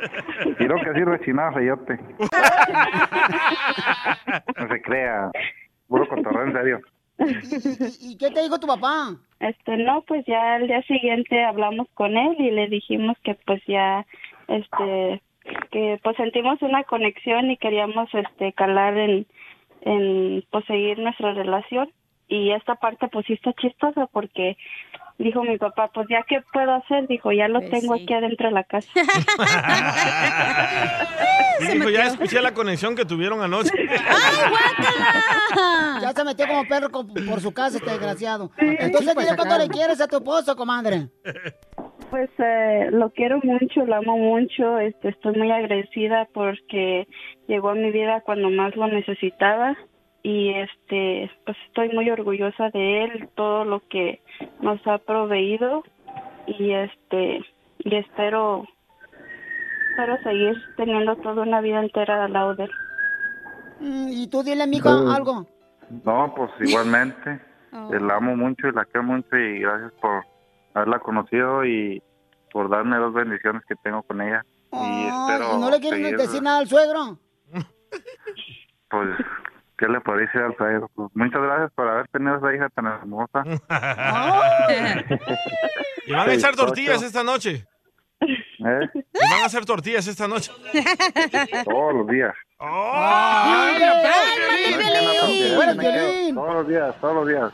Quiero que así rechinaba, feyote. No se crea. Puro cotorreo, en serio. ¿Y, y qué te dijo tu papá? Este, no, pues ya al día siguiente hablamos con él y le dijimos que pues ya, este, que pues sentimos una conexión y queríamos, este, calar en, en, pues seguir nuestra relación. Y esta parte pues sí está chistosa porque dijo mi papá, pues ya qué puedo hacer, dijo, ya lo Pues tengo sí. aquí adentro de la casa. Y dijo, ya escuché la conexión que tuvieron anoche. Ya se metió como perro por su casa este desgraciado. Entonces, dile cuánto le quieres a tu esposo, comadre. Pues eh, lo quiero mucho, lo amo mucho, este, estoy muy agradecida porque llegó a mi vida cuando más lo necesitaba y este, pues estoy muy orgullosa de él, todo lo que nos ha proveído y este, y espero espero seguir teniendo toda una vida entera al lado de él. Mm, ¿Y tú dile, amiga, Sí. algo? No, pues igualmente. La amo mucho y la quiero mucho y gracias por haberla conocido y por darme dos bendiciones que tengo con ella. Y Ay, espero ¿y no le seguir, decir nada al suegro? pues, ¿qué le podría decir al suegro? Pues, muchas gracias por haber tenido esa hija tan hermosa. Y van a echar tortillas esta noche. ¿Eh? Y van a hacer tortillas esta noche. Todos los días. ¡Ay, Todos los días, todos los días.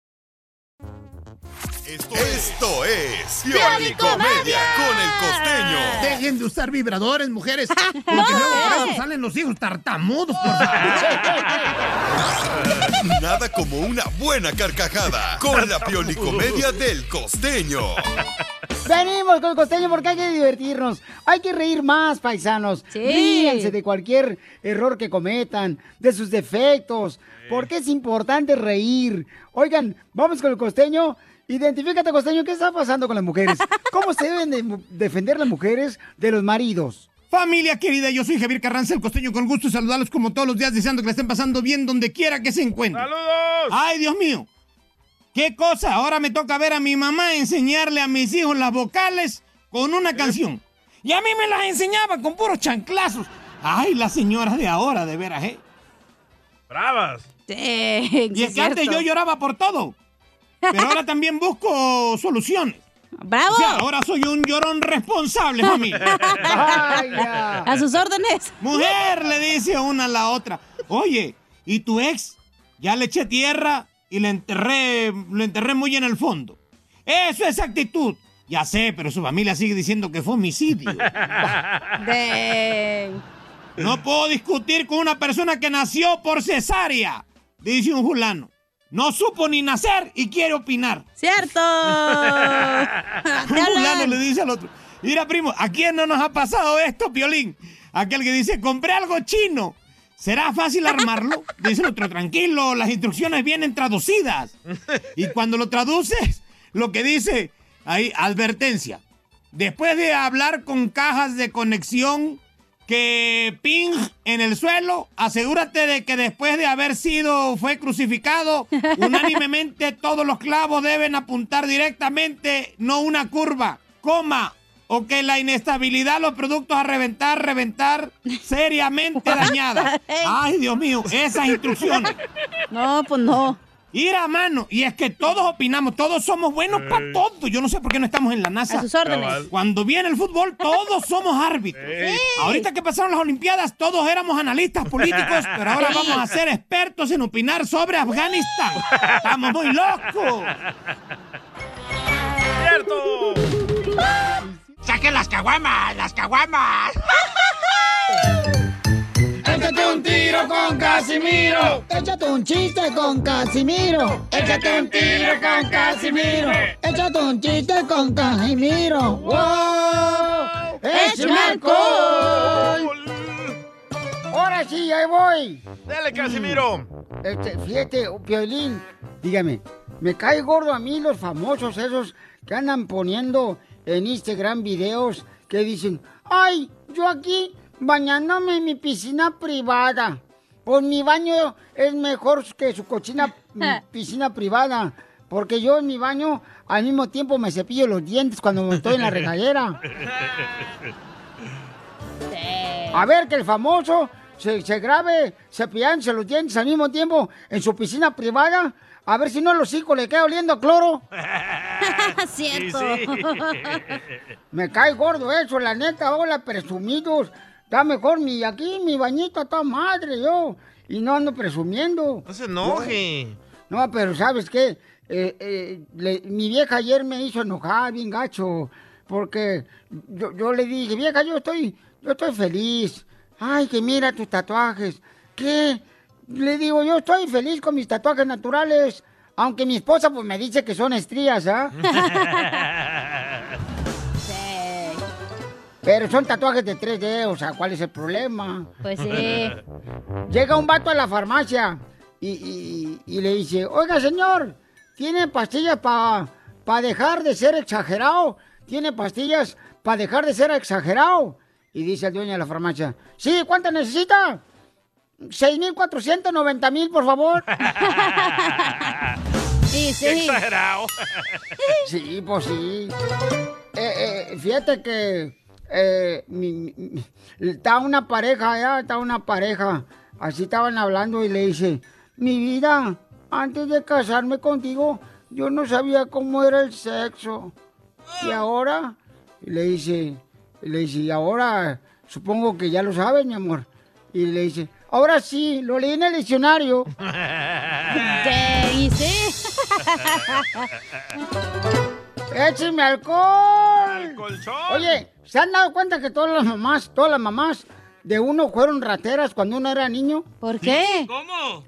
Esto es Piolicomedia con el costeño. Dejen de usar vibradores, mujeres, porque luego por eso salen los hijos tartamudos, por favor. Nada como una buena carcajada con la Piolicomedia del costeño. Venimos con el costeño porque hay que divertirnos. Hay que reír más, paisanos. Sí. Ríanse de cualquier error que cometan, de sus defectos. Porque es importante reír. Oigan, vamos con el costeño. Identifícate, costeño, ¿qué está pasando con las mujeres? ¿Cómo se deben de defender las mujeres de los maridos? Familia querida, yo soy Javier Carranza, el costeño, con gusto de saludarlos como todos los días, deseando que la estén pasando bien donde quiera que se encuentren. ¡Saludos! ¡Ay, Dios mío! ¿Qué cosa? Ahora me toca ver a mi mamá enseñarle a mis hijos las vocales con una canción. Y a mí me las enseñaba con puros chanclazos. ¡Ay, las señoras de ahora, de veras, eh! ¡Bravas! Y es que antes yo lloraba por todo. Pero ahora también busco soluciones. ¡Bravo! O sea, ahora soy un llorón responsable. Vaya. A sus órdenes. Mujer, le dice una a la otra. Oye, ¿y tu ex? Ya le eché tierra y le enterré, lo enterré muy en el fondo. Eso es actitud. Ya sé, pero su familia sigue diciendo que fue homicidio. No puedo discutir con una persona que nació por cesárea, dice un fulano. No supo ni nacer y quiere opinar. ¡Cierto! un fulano le dice al otro. Mira, primo, ¿a quién no nos ha pasado esto, Piolín? Aquel que dice, compré algo chino. ¿Será fácil armarlo? Dice el otro, tranquilo, las instrucciones vienen traducidas. Y cuando lo traduces, lo que dice, ahí, advertencia. Después de hablar con cajas de conexión que ping en el suelo, asegúrate de que después de haber sido, fue crucificado, unánimemente todos los clavos deben apuntar directamente, no una curva, coma, o que la inestabilidad, los productos a reventar, reventar, seriamente dañada. Ay, Dios mío, esas instrucciones. No, pues no. Ir a mano. Y es que todos opinamos, todos somos buenos para todo. Yo no sé por qué no estamos en la NASA. A sus órdenes. Cuando viene el fútbol, todos somos árbitros. Sí. Ahorita que pasaron las Olimpiadas, todos éramos analistas políticos, pero ahora Sí. vamos a ser expertos en opinar sobre Afganistán. Estamos muy locos. ¡Cierto! ¡Saquen las caguamas! ¡Las caguamas! Échate un tiro con Casimiro. Échate un chiste con Casimiro. Échate un tiro con Casimiro. Échate un chiste con Casimiro. ¡Wow! ¡Échame alcohol! Ahora sí, ahí voy. Dale, Casimiro. Este, fíjate, Piolín, dígame, me cae gordo a mí los famosos esos que andan poniendo en Instagram videos que dicen, ay, yo aquí bañándome en mi piscina privada. Pues mi baño es mejor que su cochina piscina privada. Porque yo en mi baño al mismo tiempo me cepillo los dientes cuando estoy en la regadera. A ver, que el famoso se, se grabe cepillándose los dientes al mismo tiempo en su piscina privada. A ver si no los hijos le queda oliendo a cloro. Cierto. Me cae gordo eso, la neta, hola, presumidos. Está mejor mi, aquí mi bañito está madre, yo. Y no ando presumiendo. No se enoje. No, pero ¿sabes qué? Eh, eh, le- mi vieja ayer me hizo enojar bien gacho. Porque yo, yo le dije, vieja, yo estoy, yo estoy feliz. Ay, que mira tus tatuajes. ¿Qué? Le digo, yo estoy feliz con mis tatuajes naturales. Aunque mi esposa pues me dice que son estrías, ¿ah? Pero son tatuajes de 3D, o sea, ¿cuál es el problema? Pues sí. Llega un vato a la farmacia y, y- y le dice, oiga señor, ¿tiene pastillas para dejar de ser exagerado? ¿Tiene pastillas para dejar de ser exagerado? Y dice el dueño de la farmacia, sí, ¿cuántas necesita? 6.490 mil, por favor. Sí, sí. Exagerado. Sí, pues sí. Eh, eh, fíjate que eh, mi- mi- mi- está una pareja allá, está una pareja. Así estaban hablando y le dice, mi vida, antes de casarme contigo, yo no sabía cómo era el sexo. Y ahora, y le dice, y le dice, y ahora supongo que ya lo sabes, mi amor. Y le dice, ahora sí, lo leí en el diccionario. Sí, sí. ¡Écheme alcohol! Oye, ¿se han dado cuenta que todas las mamás, todas las mamás de uno fueron rateras cuando uno era niño? ¿Por qué? ¿Cómo?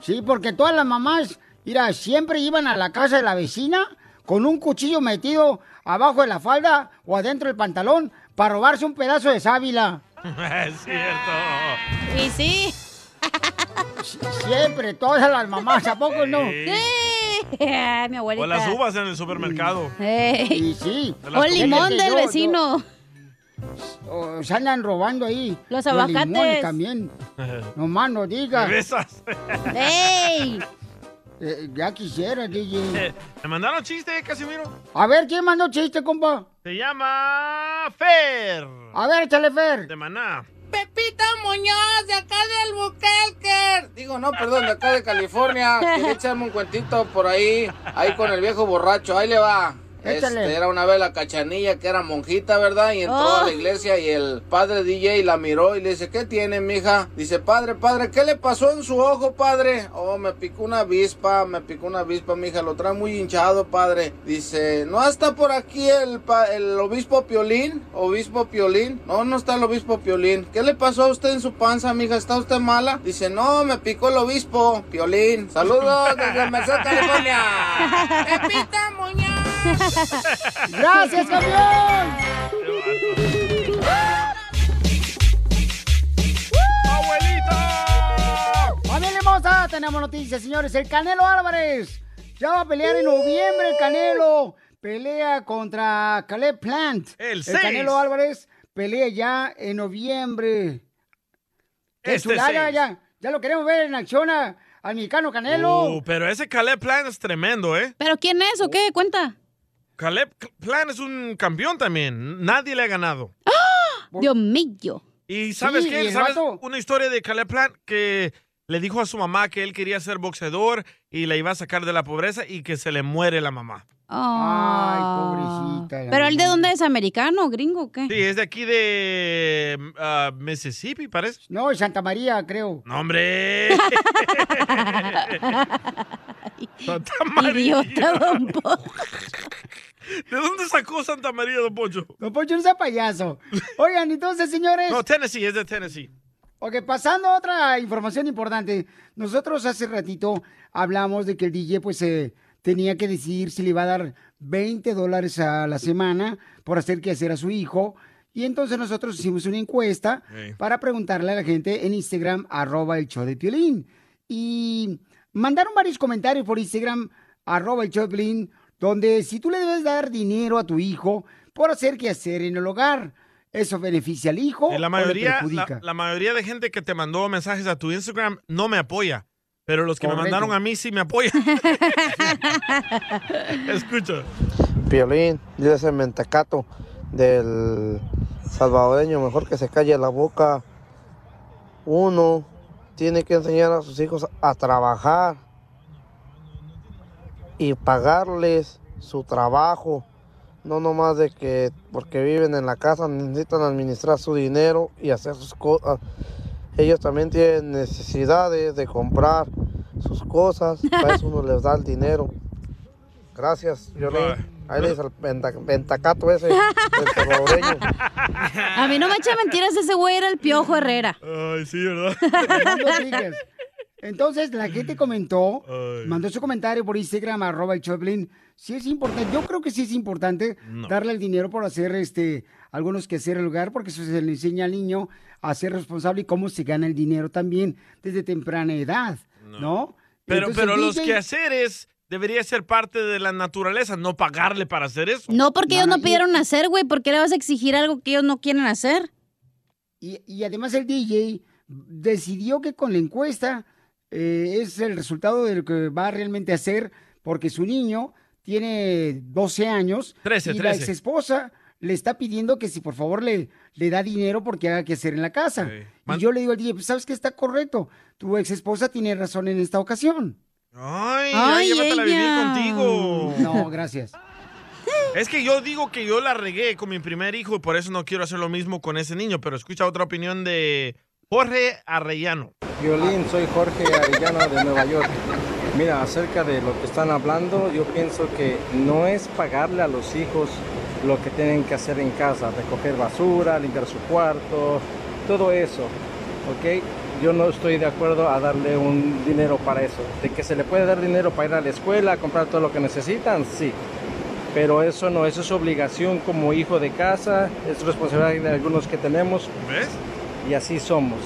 Sí, porque todas las mamás, mira, siempre iban a la casa de la vecina con un cuchillo metido abajo de la falda o adentro del pantalón para robarse un pedazo de sábila. es cierto. Y sí. Siempre, todas las mamás, ¿a poco no? Sí. Ay, mi abuelita. O las uvas en el supermercado. Y sí. O el limón del Yo- vecino. O se andan robando ahí. Los limones aguacates. también. No más no digas. ¿Me besas? ¡Ey! Eh, ya quisiera, DJ. ¿Me mandaron chiste, Casimiro? A ver, ¿quién mandó chiste, compa? Se llama Fer. A ver, échale, Fer. De Maná. Pepita Muñoz, de acá de Albuquerque. Digo, no, perdón, de acá de California. Quería echarme un cuentito por ahí, ahí con el viejo borracho. Ahí le va. Este, era una vez la cachanilla que era monjita, ¿verdad? Y entró Oh. a la iglesia y el padre DJ la miró y le dice, ¿qué tiene, mija? Dice, padre, padre, ¿qué le pasó en su ojo, padre? Oh, me picó una avispa, me picó una avispa, mija, lo trae muy hinchado, padre. Dice, ¿no está por aquí el obispo Piolín? ¿Obispo Piolín? No, no está el obispo Piolín. ¿Qué le pasó a usted en su panza, mija? ¿Está usted mala? Dice, no, me picó el obispo Piolín. Saludos desde Merced, California. Pepita Muñoz. ¡Gracias, campeón! ¡Abuelita! ¡Familia hermosa! Tenemos noticias, señores. El Canelo Álvarez ya va a pelear en noviembre. El Canelo pelea contra Caleb Plant. El. Canelo Álvarez pelea ya en noviembre. ¡Qué Este chulada! Ya, ya lo queremos ver en acción a- al mexicano Canelo. Uh, pero ese Caleb Plan es tremendo, ¿eh? ¿Pero quién es o qué? Cuenta. Caleb Plan es un campeón también. Nadie le ha ganado. Dios mío. ¿Y sabes Sí, qué? y ¿Sabes una historia de Caleb Plant que le dijo a su mamá que él quería ser boxeador y la iba a sacar de la pobreza y que se le muere la mamá? Ay, pobrecita. la ¿Pero él de dónde es? ¿Americano gringo o qué? Sí, es de aquí de ah, Mississippi, parece. No, Santa María, creo. No, hombre. Santa Idiota, don ¿De dónde sacó Santa María, don Poncho? Don Poncho, no sea payaso. Oigan, entonces, señores. No, Tennessee, es de Tennessee. Ok, pasando a otra información importante. Nosotros hace ratito hablamos de que el DJ pues eh, tenía que decidir si le iba a dar 20 dólares a la semana por hacer que hacer a su hijo. Y entonces nosotros hicimos una encuesta para preguntarle a la gente en Instagram, arroba el show de Piolín. Y mandaron varios comentarios por Instagram, arroba el Piolín, donde si tú le debes dar dinero a tu hijo por hacer que hacer en el hogar. ¿Eso beneficia al hijo Y la o le mayoría, perjudica? la, la mayoría de gente que te mandó mensajes a tu Instagram no me apoya. Pero los que me mandaron a mí sí me apoyan. Escucha. Piolín, dice ese mentecato del salvadoreño, mejor que se calle la boca. Uno tiene que enseñar a sus hijos a trabajar y pagarles su trabajo. No nomás de que porque viven en la casa necesitan administrar su dinero y hacer sus cosas. Ellos también tienen necesidades de comprar sus cosas. Para eso uno les da el dinero. Gracias, Violín. Ahí le dice el penta- pentacato ese, el salvadoreño. A mí no me echa mentiras, ese güey era el Piojo Herrera. Ay, sí, ¿verdad? No. Entonces, la gente comentó, mandó su comentario por Instagram, arroba el Choplin. Sí es importante, yo creo que sí es importante No. darle el dinero por hacer este algunos que hacer el lugar, porque eso se le enseña al niño a ser responsable y cómo se gana el dinero también desde temprana edad, ¿no? Pero, Entonces, pero los quehaceres debería ser parte de la naturaleza, no pagarle para hacer eso. No, porque ellos no pidieron hacer, güey. ¿Por qué le vas a exigir algo que ellos no quieren hacer? Y, y además el DJ decidió que con la encuesta eh, es el resultado de lo que va realmente a hacer, porque su niño tiene 12 años 13, y la 13. ex esposa le está pidiendo que si por favor le, le da dinero porque haga que hacer en la casa. Y yo le digo al DJ, pues sabes que está correcto, tu ex esposa tiene razón en esta ocasión. Ay, Ay, ya llévatela a vivir contigo. No, gracias. Es que yo digo que yo la regué con mi primer hijo y por eso no quiero hacer lo mismo con ese niño, pero escucha otra opinión de Jorge Arrellano. Violín, soy Jorge Arellano de Nueva York. Mira, acerca de lo que están hablando, yo pienso que no es pagarle a los hijos lo que tienen que hacer en casa, recoger basura, limpiar su cuarto, todo eso, ¿ok? Yo no estoy de acuerdo a darle un dinero para eso. De que se le puede dar dinero para ir a la escuela, a comprar todo lo que necesitan, sí. Pero eso no, eso es obligación como hijo de casa, es responsabilidad de algunos que tenemos. ¿Ves? Y así somos,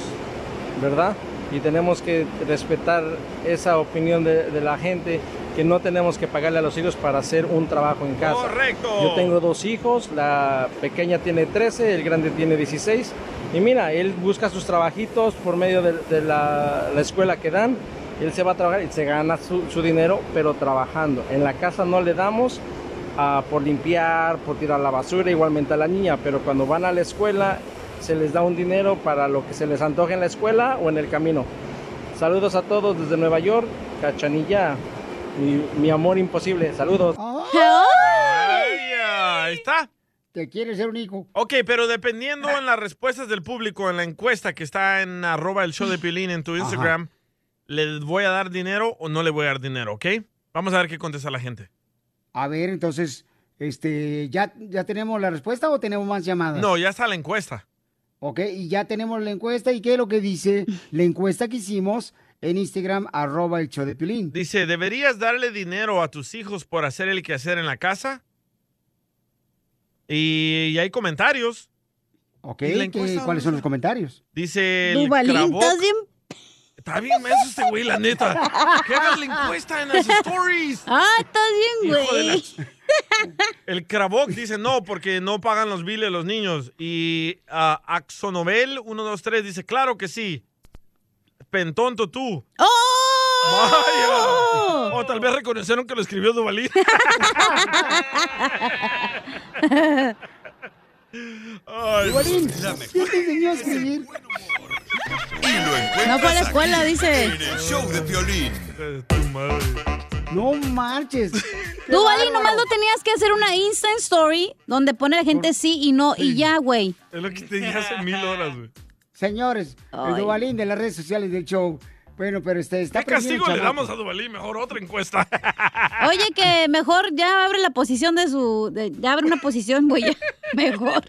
¿verdad? Y tenemos que respetar esa opinión de, de la gente que no tenemos que pagarle a los hijos para hacer un trabajo en casa. Correcto. Yo tengo dos hijos, la pequeña tiene 13, el grande tiene 16. Y mira, él busca sus trabajitos por medio de, de la, la escuela que dan. Él se va a trabajar y se gana su, su dinero, pero trabajando. En la casa no le damos ah, por limpiar, por tirar la basura, igualmente a la niña, pero cuando van a la escuela se les da un dinero para lo que se les antoje en la escuela o en el camino. Saludos a todos desde Nueva York, Cachanilla, mi, mi amor imposible. Saludos. Ay, ahí está. ¿Te quieres ser un hijo? Ok, pero dependiendo en las respuestas del público en la encuesta que está en arroba el show de Pilín en tu Instagram, ¿le voy a dar dinero o no le voy a dar dinero, ok? Vamos a ver qué contesta la gente. A ver, entonces, este, ¿ya, ¿ya tenemos la respuesta o tenemos más llamadas? No, ya está la encuesta. Ok, y ya tenemos la encuesta. ¿Y qué es lo que dice la encuesta que hicimos en Instagram, arroba el show de Pilín? Dice, ¿deberías darle dinero a tus hijos por hacer el quehacer en la casa? Y, y hay comentarios. Ok, ¿Y la ¿qué- encuesta ¿cuáles son los comentarios? Dice el Cravoc-. Está bien menso este güey, la neta. Que hagas la encuesta en las stories. Ah, estás bien, Hijo de la güey. El Cravoc dice no, porque no pagan los biles los niños. Y ah, Axonovel 123 dice, claro que sí. Pentonto tú. ¡Vaya! O tal vez reconocieron que lo escribió Duvalín. Ay, Duvalín, ¿quién te enseñó a escribir? Y lo encuentras No fue a la aquí, escuela, dice. En el show de Piolín. No marches. Tú, Vali, nomás no tenías que hacer una Instant Story donde pone la gente sí y no y ya, güey. Es lo que te dije hace mil horas, güey. Señores, el. Duvalín de las redes sociales del show. Bueno, pero este, está ¿Qué castigo le damos a. Duvalín? Mejor otra encuesta. Oye, que mejor ya abre la posición de su... de- ya abre una posición, güey. Mejor.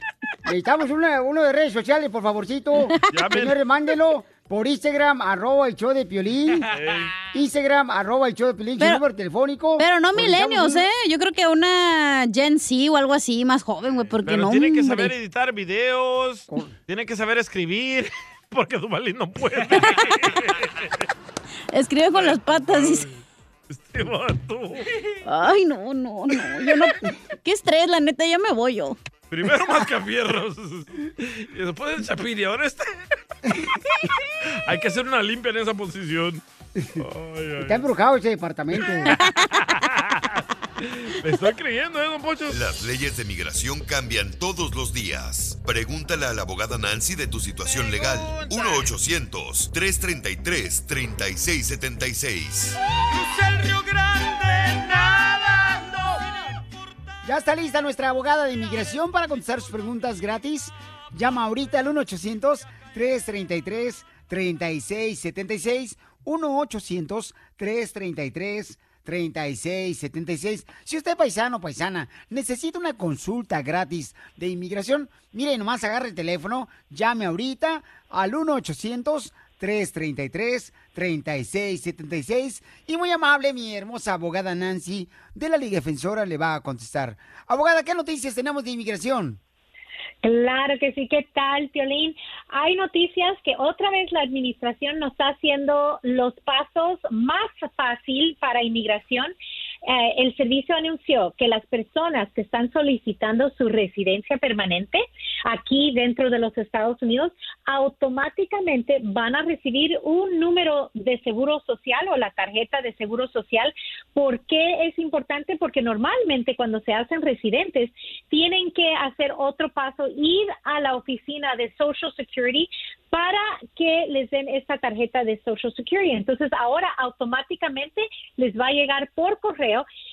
Necesitamos una- uno de redes sociales, por favorcito. Llamen. Señores, mándelo por Instagram, arroba el show de Piolín. Instagram, arroba el show de Piolín, su Pero- número telefónico. Pero no milenios, ¿eh? Yo creo que una Gen Z o algo así, más joven, güey, porque Pero no, tiene que saber editar videos, tiene que saber escribir, porque Duvalín no puede. Escribe con las patas, dice. Este vato. Ay, no, no, no. Yo no. Qué estrés, la neta, ya me voy yo. Primero Mascafierros. Y después el Chapiri. Ahora este. Hay que hacer una limpia en esa posición. Ay, ay. Está embrujado ese departamento. Me estoy creyendo, ¿eh, don Pocho? Las leyes de migración cambian todos los días. Pregúntale a la abogada Nancy de tu situación legal. 1-800-333-3676. Ya está lista nuestra abogada de inmigración para contestar sus preguntas gratis. Llama ahorita al 1-800-333-3676. 1-800-333-3676. Si usted paisano paisana necesita una consulta gratis de inmigración, mire, nomás agarre el teléfono, llame ahorita al 1-800-333-3676 y muy amable mi hermosa abogada Nancy de la Liga Defensora le va a contestar. Abogada, ¿qué noticias tenemos de inmigración? Claro que sí, ¿qué tal, Piolín? Hay noticias que otra vez la administración nos está haciendo los pasos más fácil para inmigración. Eh, el servicio anunció que las personas que están solicitando su residencia permanente aquí dentro de los Estados Unidos automáticamente van a recibir un número de seguro social o la tarjeta de seguro social. ¿Por qué es importante? Porque normalmente cuando se hacen residentes tienen que hacer otro paso, ir a la oficina de Social Security para que les den esta tarjeta de Social Security. Entonces, ahora automáticamente les va a llegar por correo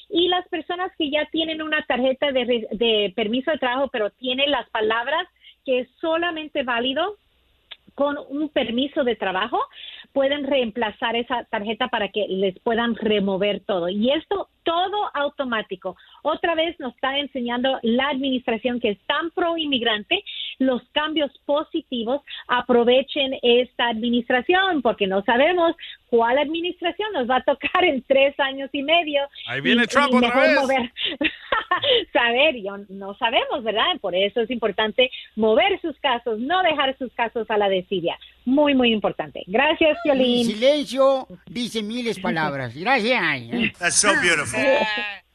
y las personas que ya tienen una tarjeta de, de permiso de trabajo, pero tienen las palabras que es solamente válido con un permiso de trabajo, pueden reemplazar esa tarjeta para que les puedan remover todo. Y esto todo automático. Otra vez nos está enseñando la administración que es tan pro inmigrante los cambios positivos. Aprovechen esta administración porque no sabemos cuál administración nos va a tocar en tres años y medio. Ahí viene Y- Trump y otra vez. mover- saber, yo no sabemos, ¿verdad? Por eso es importante mover sus casos, no dejar sus casos a la desidia. Muy, muy importante. Gracias, Violín. silencio dice miles palabras. Gracias. That's so beautiful.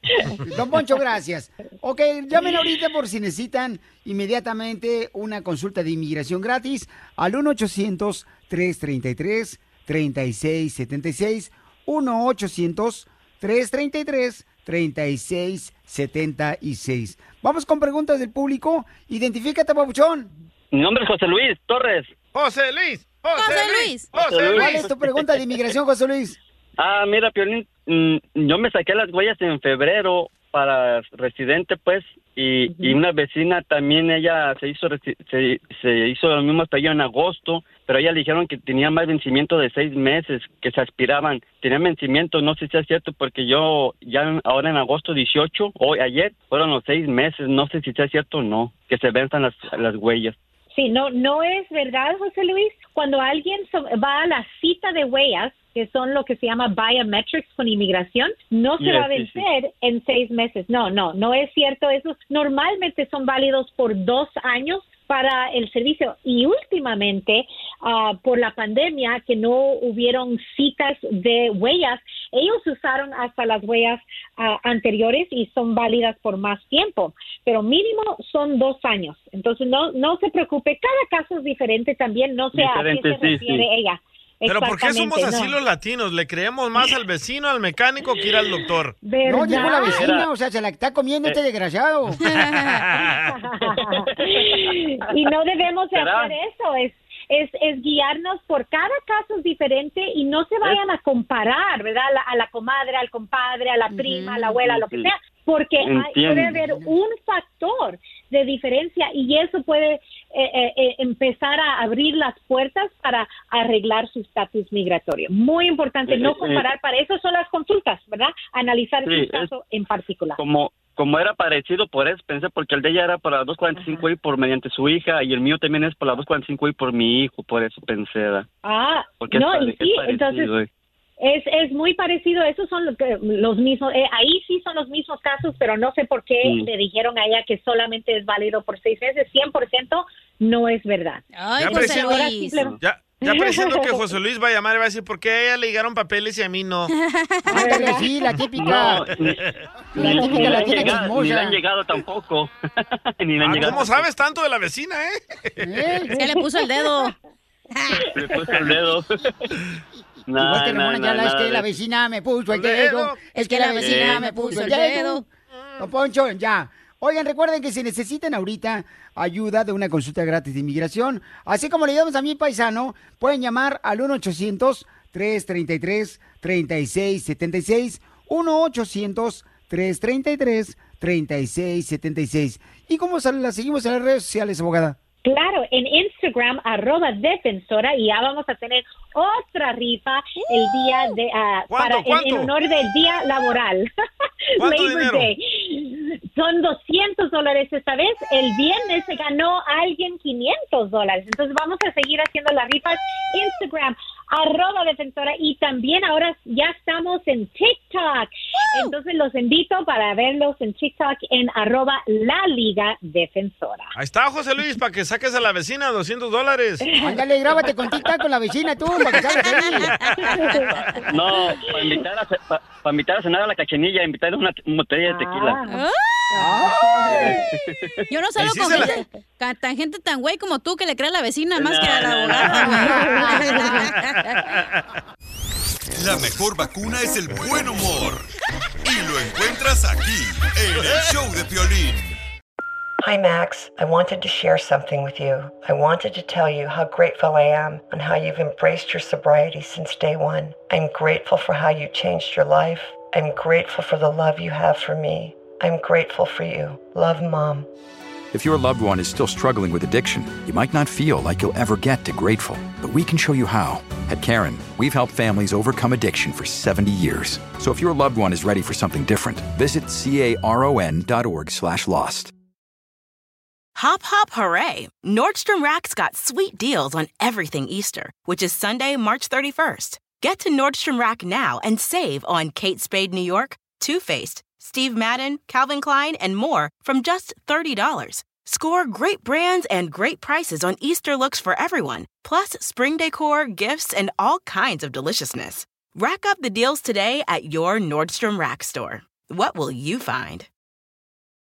Don Poncho, gracias. Ok, llamen ahorita por si necesitan inmediatamente una consulta de inmigración gratis al 1-800-333-3676. 1-800-333-3676. Vamos con preguntas del público. Identifícate, papuchón. Mi nombre es José Luis Torres. José Luis. José Luis. ¿Cuál es tu pregunta de inmigración, José Luis? Ah, mira, Piolín, mm, yo me saqué las huellas en febrero para residente, pues, y, y una vecina también, ella se hizo se, se hizo lo mismo hasta en agosto, pero ella le dijeron que tenía más vencimiento de seis meses, que se aspiraban. Tenía vencimiento, no sé si es cierto, porque yo ya ahora en agosto 18, hoy, ayer, fueron los seis meses, no sé si sea cierto o no, que se venzan las, las huellas. Sí, no, no es verdad, José Luis. Cuando alguien va a la cita de huellas, que son lo que se llama biometrics con inmigración, no se va a sí, sí. vencer en seis meses. No, no, no es cierto. Esos normalmente son válidos por dos años para el servicio y últimamente ah, por la pandemia que no hubieron citas de huellas ellos usaron hasta las huellas ah, anteriores y son válidas por más tiempo pero mínimo son dos años entonces no no se preocupe cada caso es diferente también no sé a qué se refiere ella Pero ¿por qué somos así no. los latinos? ¿Le creemos más al vecino, al mecánico que ir al doctor? No, llegó la vecina, o sea, se la está comiendo este desgraciado. y no debemos de hacer eso, es, es, es guiarnos por cada caso es diferente y no se vayan a comparar, ¿verdad? A la, a la comadre, al compadre, a la prima, a la abuela, lo que sea, porque hay- puede haber un factor de diferencia y eso puede eh, eh, eh, empezar a abrir las puertas para arreglar su estatus migratorio. Muy importante Eh, no eh, comparar, para eso son las consultas, ¿verdad? Analizar Sí, su caso en particular. como como era parecido por eso pensé porque el de ella era por la 245 y por mediante su hija y el mío también es por la 245 y por mi hijo por eso pensé ¿verdad? Ah, porque no, y es sí, parecido, entonces. Es, es muy parecido, esos son los, que- los mismos, eh, ahí sí son los mismos casos, pero no sé por qué le dijeron a ella que solamente es válido por seis meses, 100% no es verdad. ya, Entonces, presi- ahora simple- ya, Ya presiento que José Luis va a llamar y va a decir, ¿por qué a ella le llegaron papeles y a mí no? Ándale, sí, la típica. No, ni, La típica ni llegado, ni le han llegado tampoco. ni le han Ah, llegado. ¿Cómo sabes tanto de la vecina, eh? Se le puso el dedo. Le puse el dedo. Igual que Ramona nah, Ayala, es que la vecina me puso el dedo. dedo. Es que la vecina me puso el dedo. Don Poncho, ya. Oigan, recuerden que si necesitan ahorita ayuda de una consulta gratis de inmigración, así como le damos a mi paisano, pueden llamar al 1-800-333-3676. 1-800-333-3676. ¿Y cómo sale- la seguimos en las redes sociales, abogada? Claro, en Instagram, arroba defensora, y ya vamos a tener otra rifa el día de, ¿Cuánto, para, en-? En, honor del día laboral. ¿Cuánto Labor? Day. Son 200 dólares esta vez. El viernes se ganó alguien 500 dólares. Entonces vamos a seguir haciendo las rifas. Instagram, arroba defensora, y también ahora ya estamos en TikTok. Entonces los invito para verlos en TikTok en arroba la liga defensora. Ahí está, José Luis, para que saques a la vecina 200 dólares. Ándale, grábate con TikTok con la vecina tú, para que salgas ahí. No, para invitar, a, para invitar a cenar a la cachenilla, invitarle una, una botella de tequila. Yo no salgo ¿Y sí con la- gente, con tan gente tan güey como tú que le creas a la vecina más que a la abogada. La mejor vacuna es el buen humor. Y lo encuentras aquí, en el show de Piolín. Hi, Max. I wanted to share something with you. I wanted to tell you how grateful I am and how you've embraced your sobriety since day one. I'm grateful for how you changed your life. I'm grateful for the love you have for me. I'm grateful for you. Love, Mom. If your loved one is still struggling with addiction, you might not feel like you'll ever get to grateful, but we can show you how. At Karen, we've helped families overcome addiction for 70 years. So if your loved one is ready for something different, visit caron.org slash lost. Hop, hop, hooray! Nordstrom Rack's got sweet deals on everything Easter, which is Sunday, March 31st. Get to Nordstrom Rack now and save on Kate Spade New York, Too Faced, Steve Madden, Calvin Klein, and more from just $30. Score great brands and great prices on Easter looks for everyone, plus spring decor, gifts, and all kinds of deliciousness. Rack up the deals today at your Nordstrom Rack store. What will you find?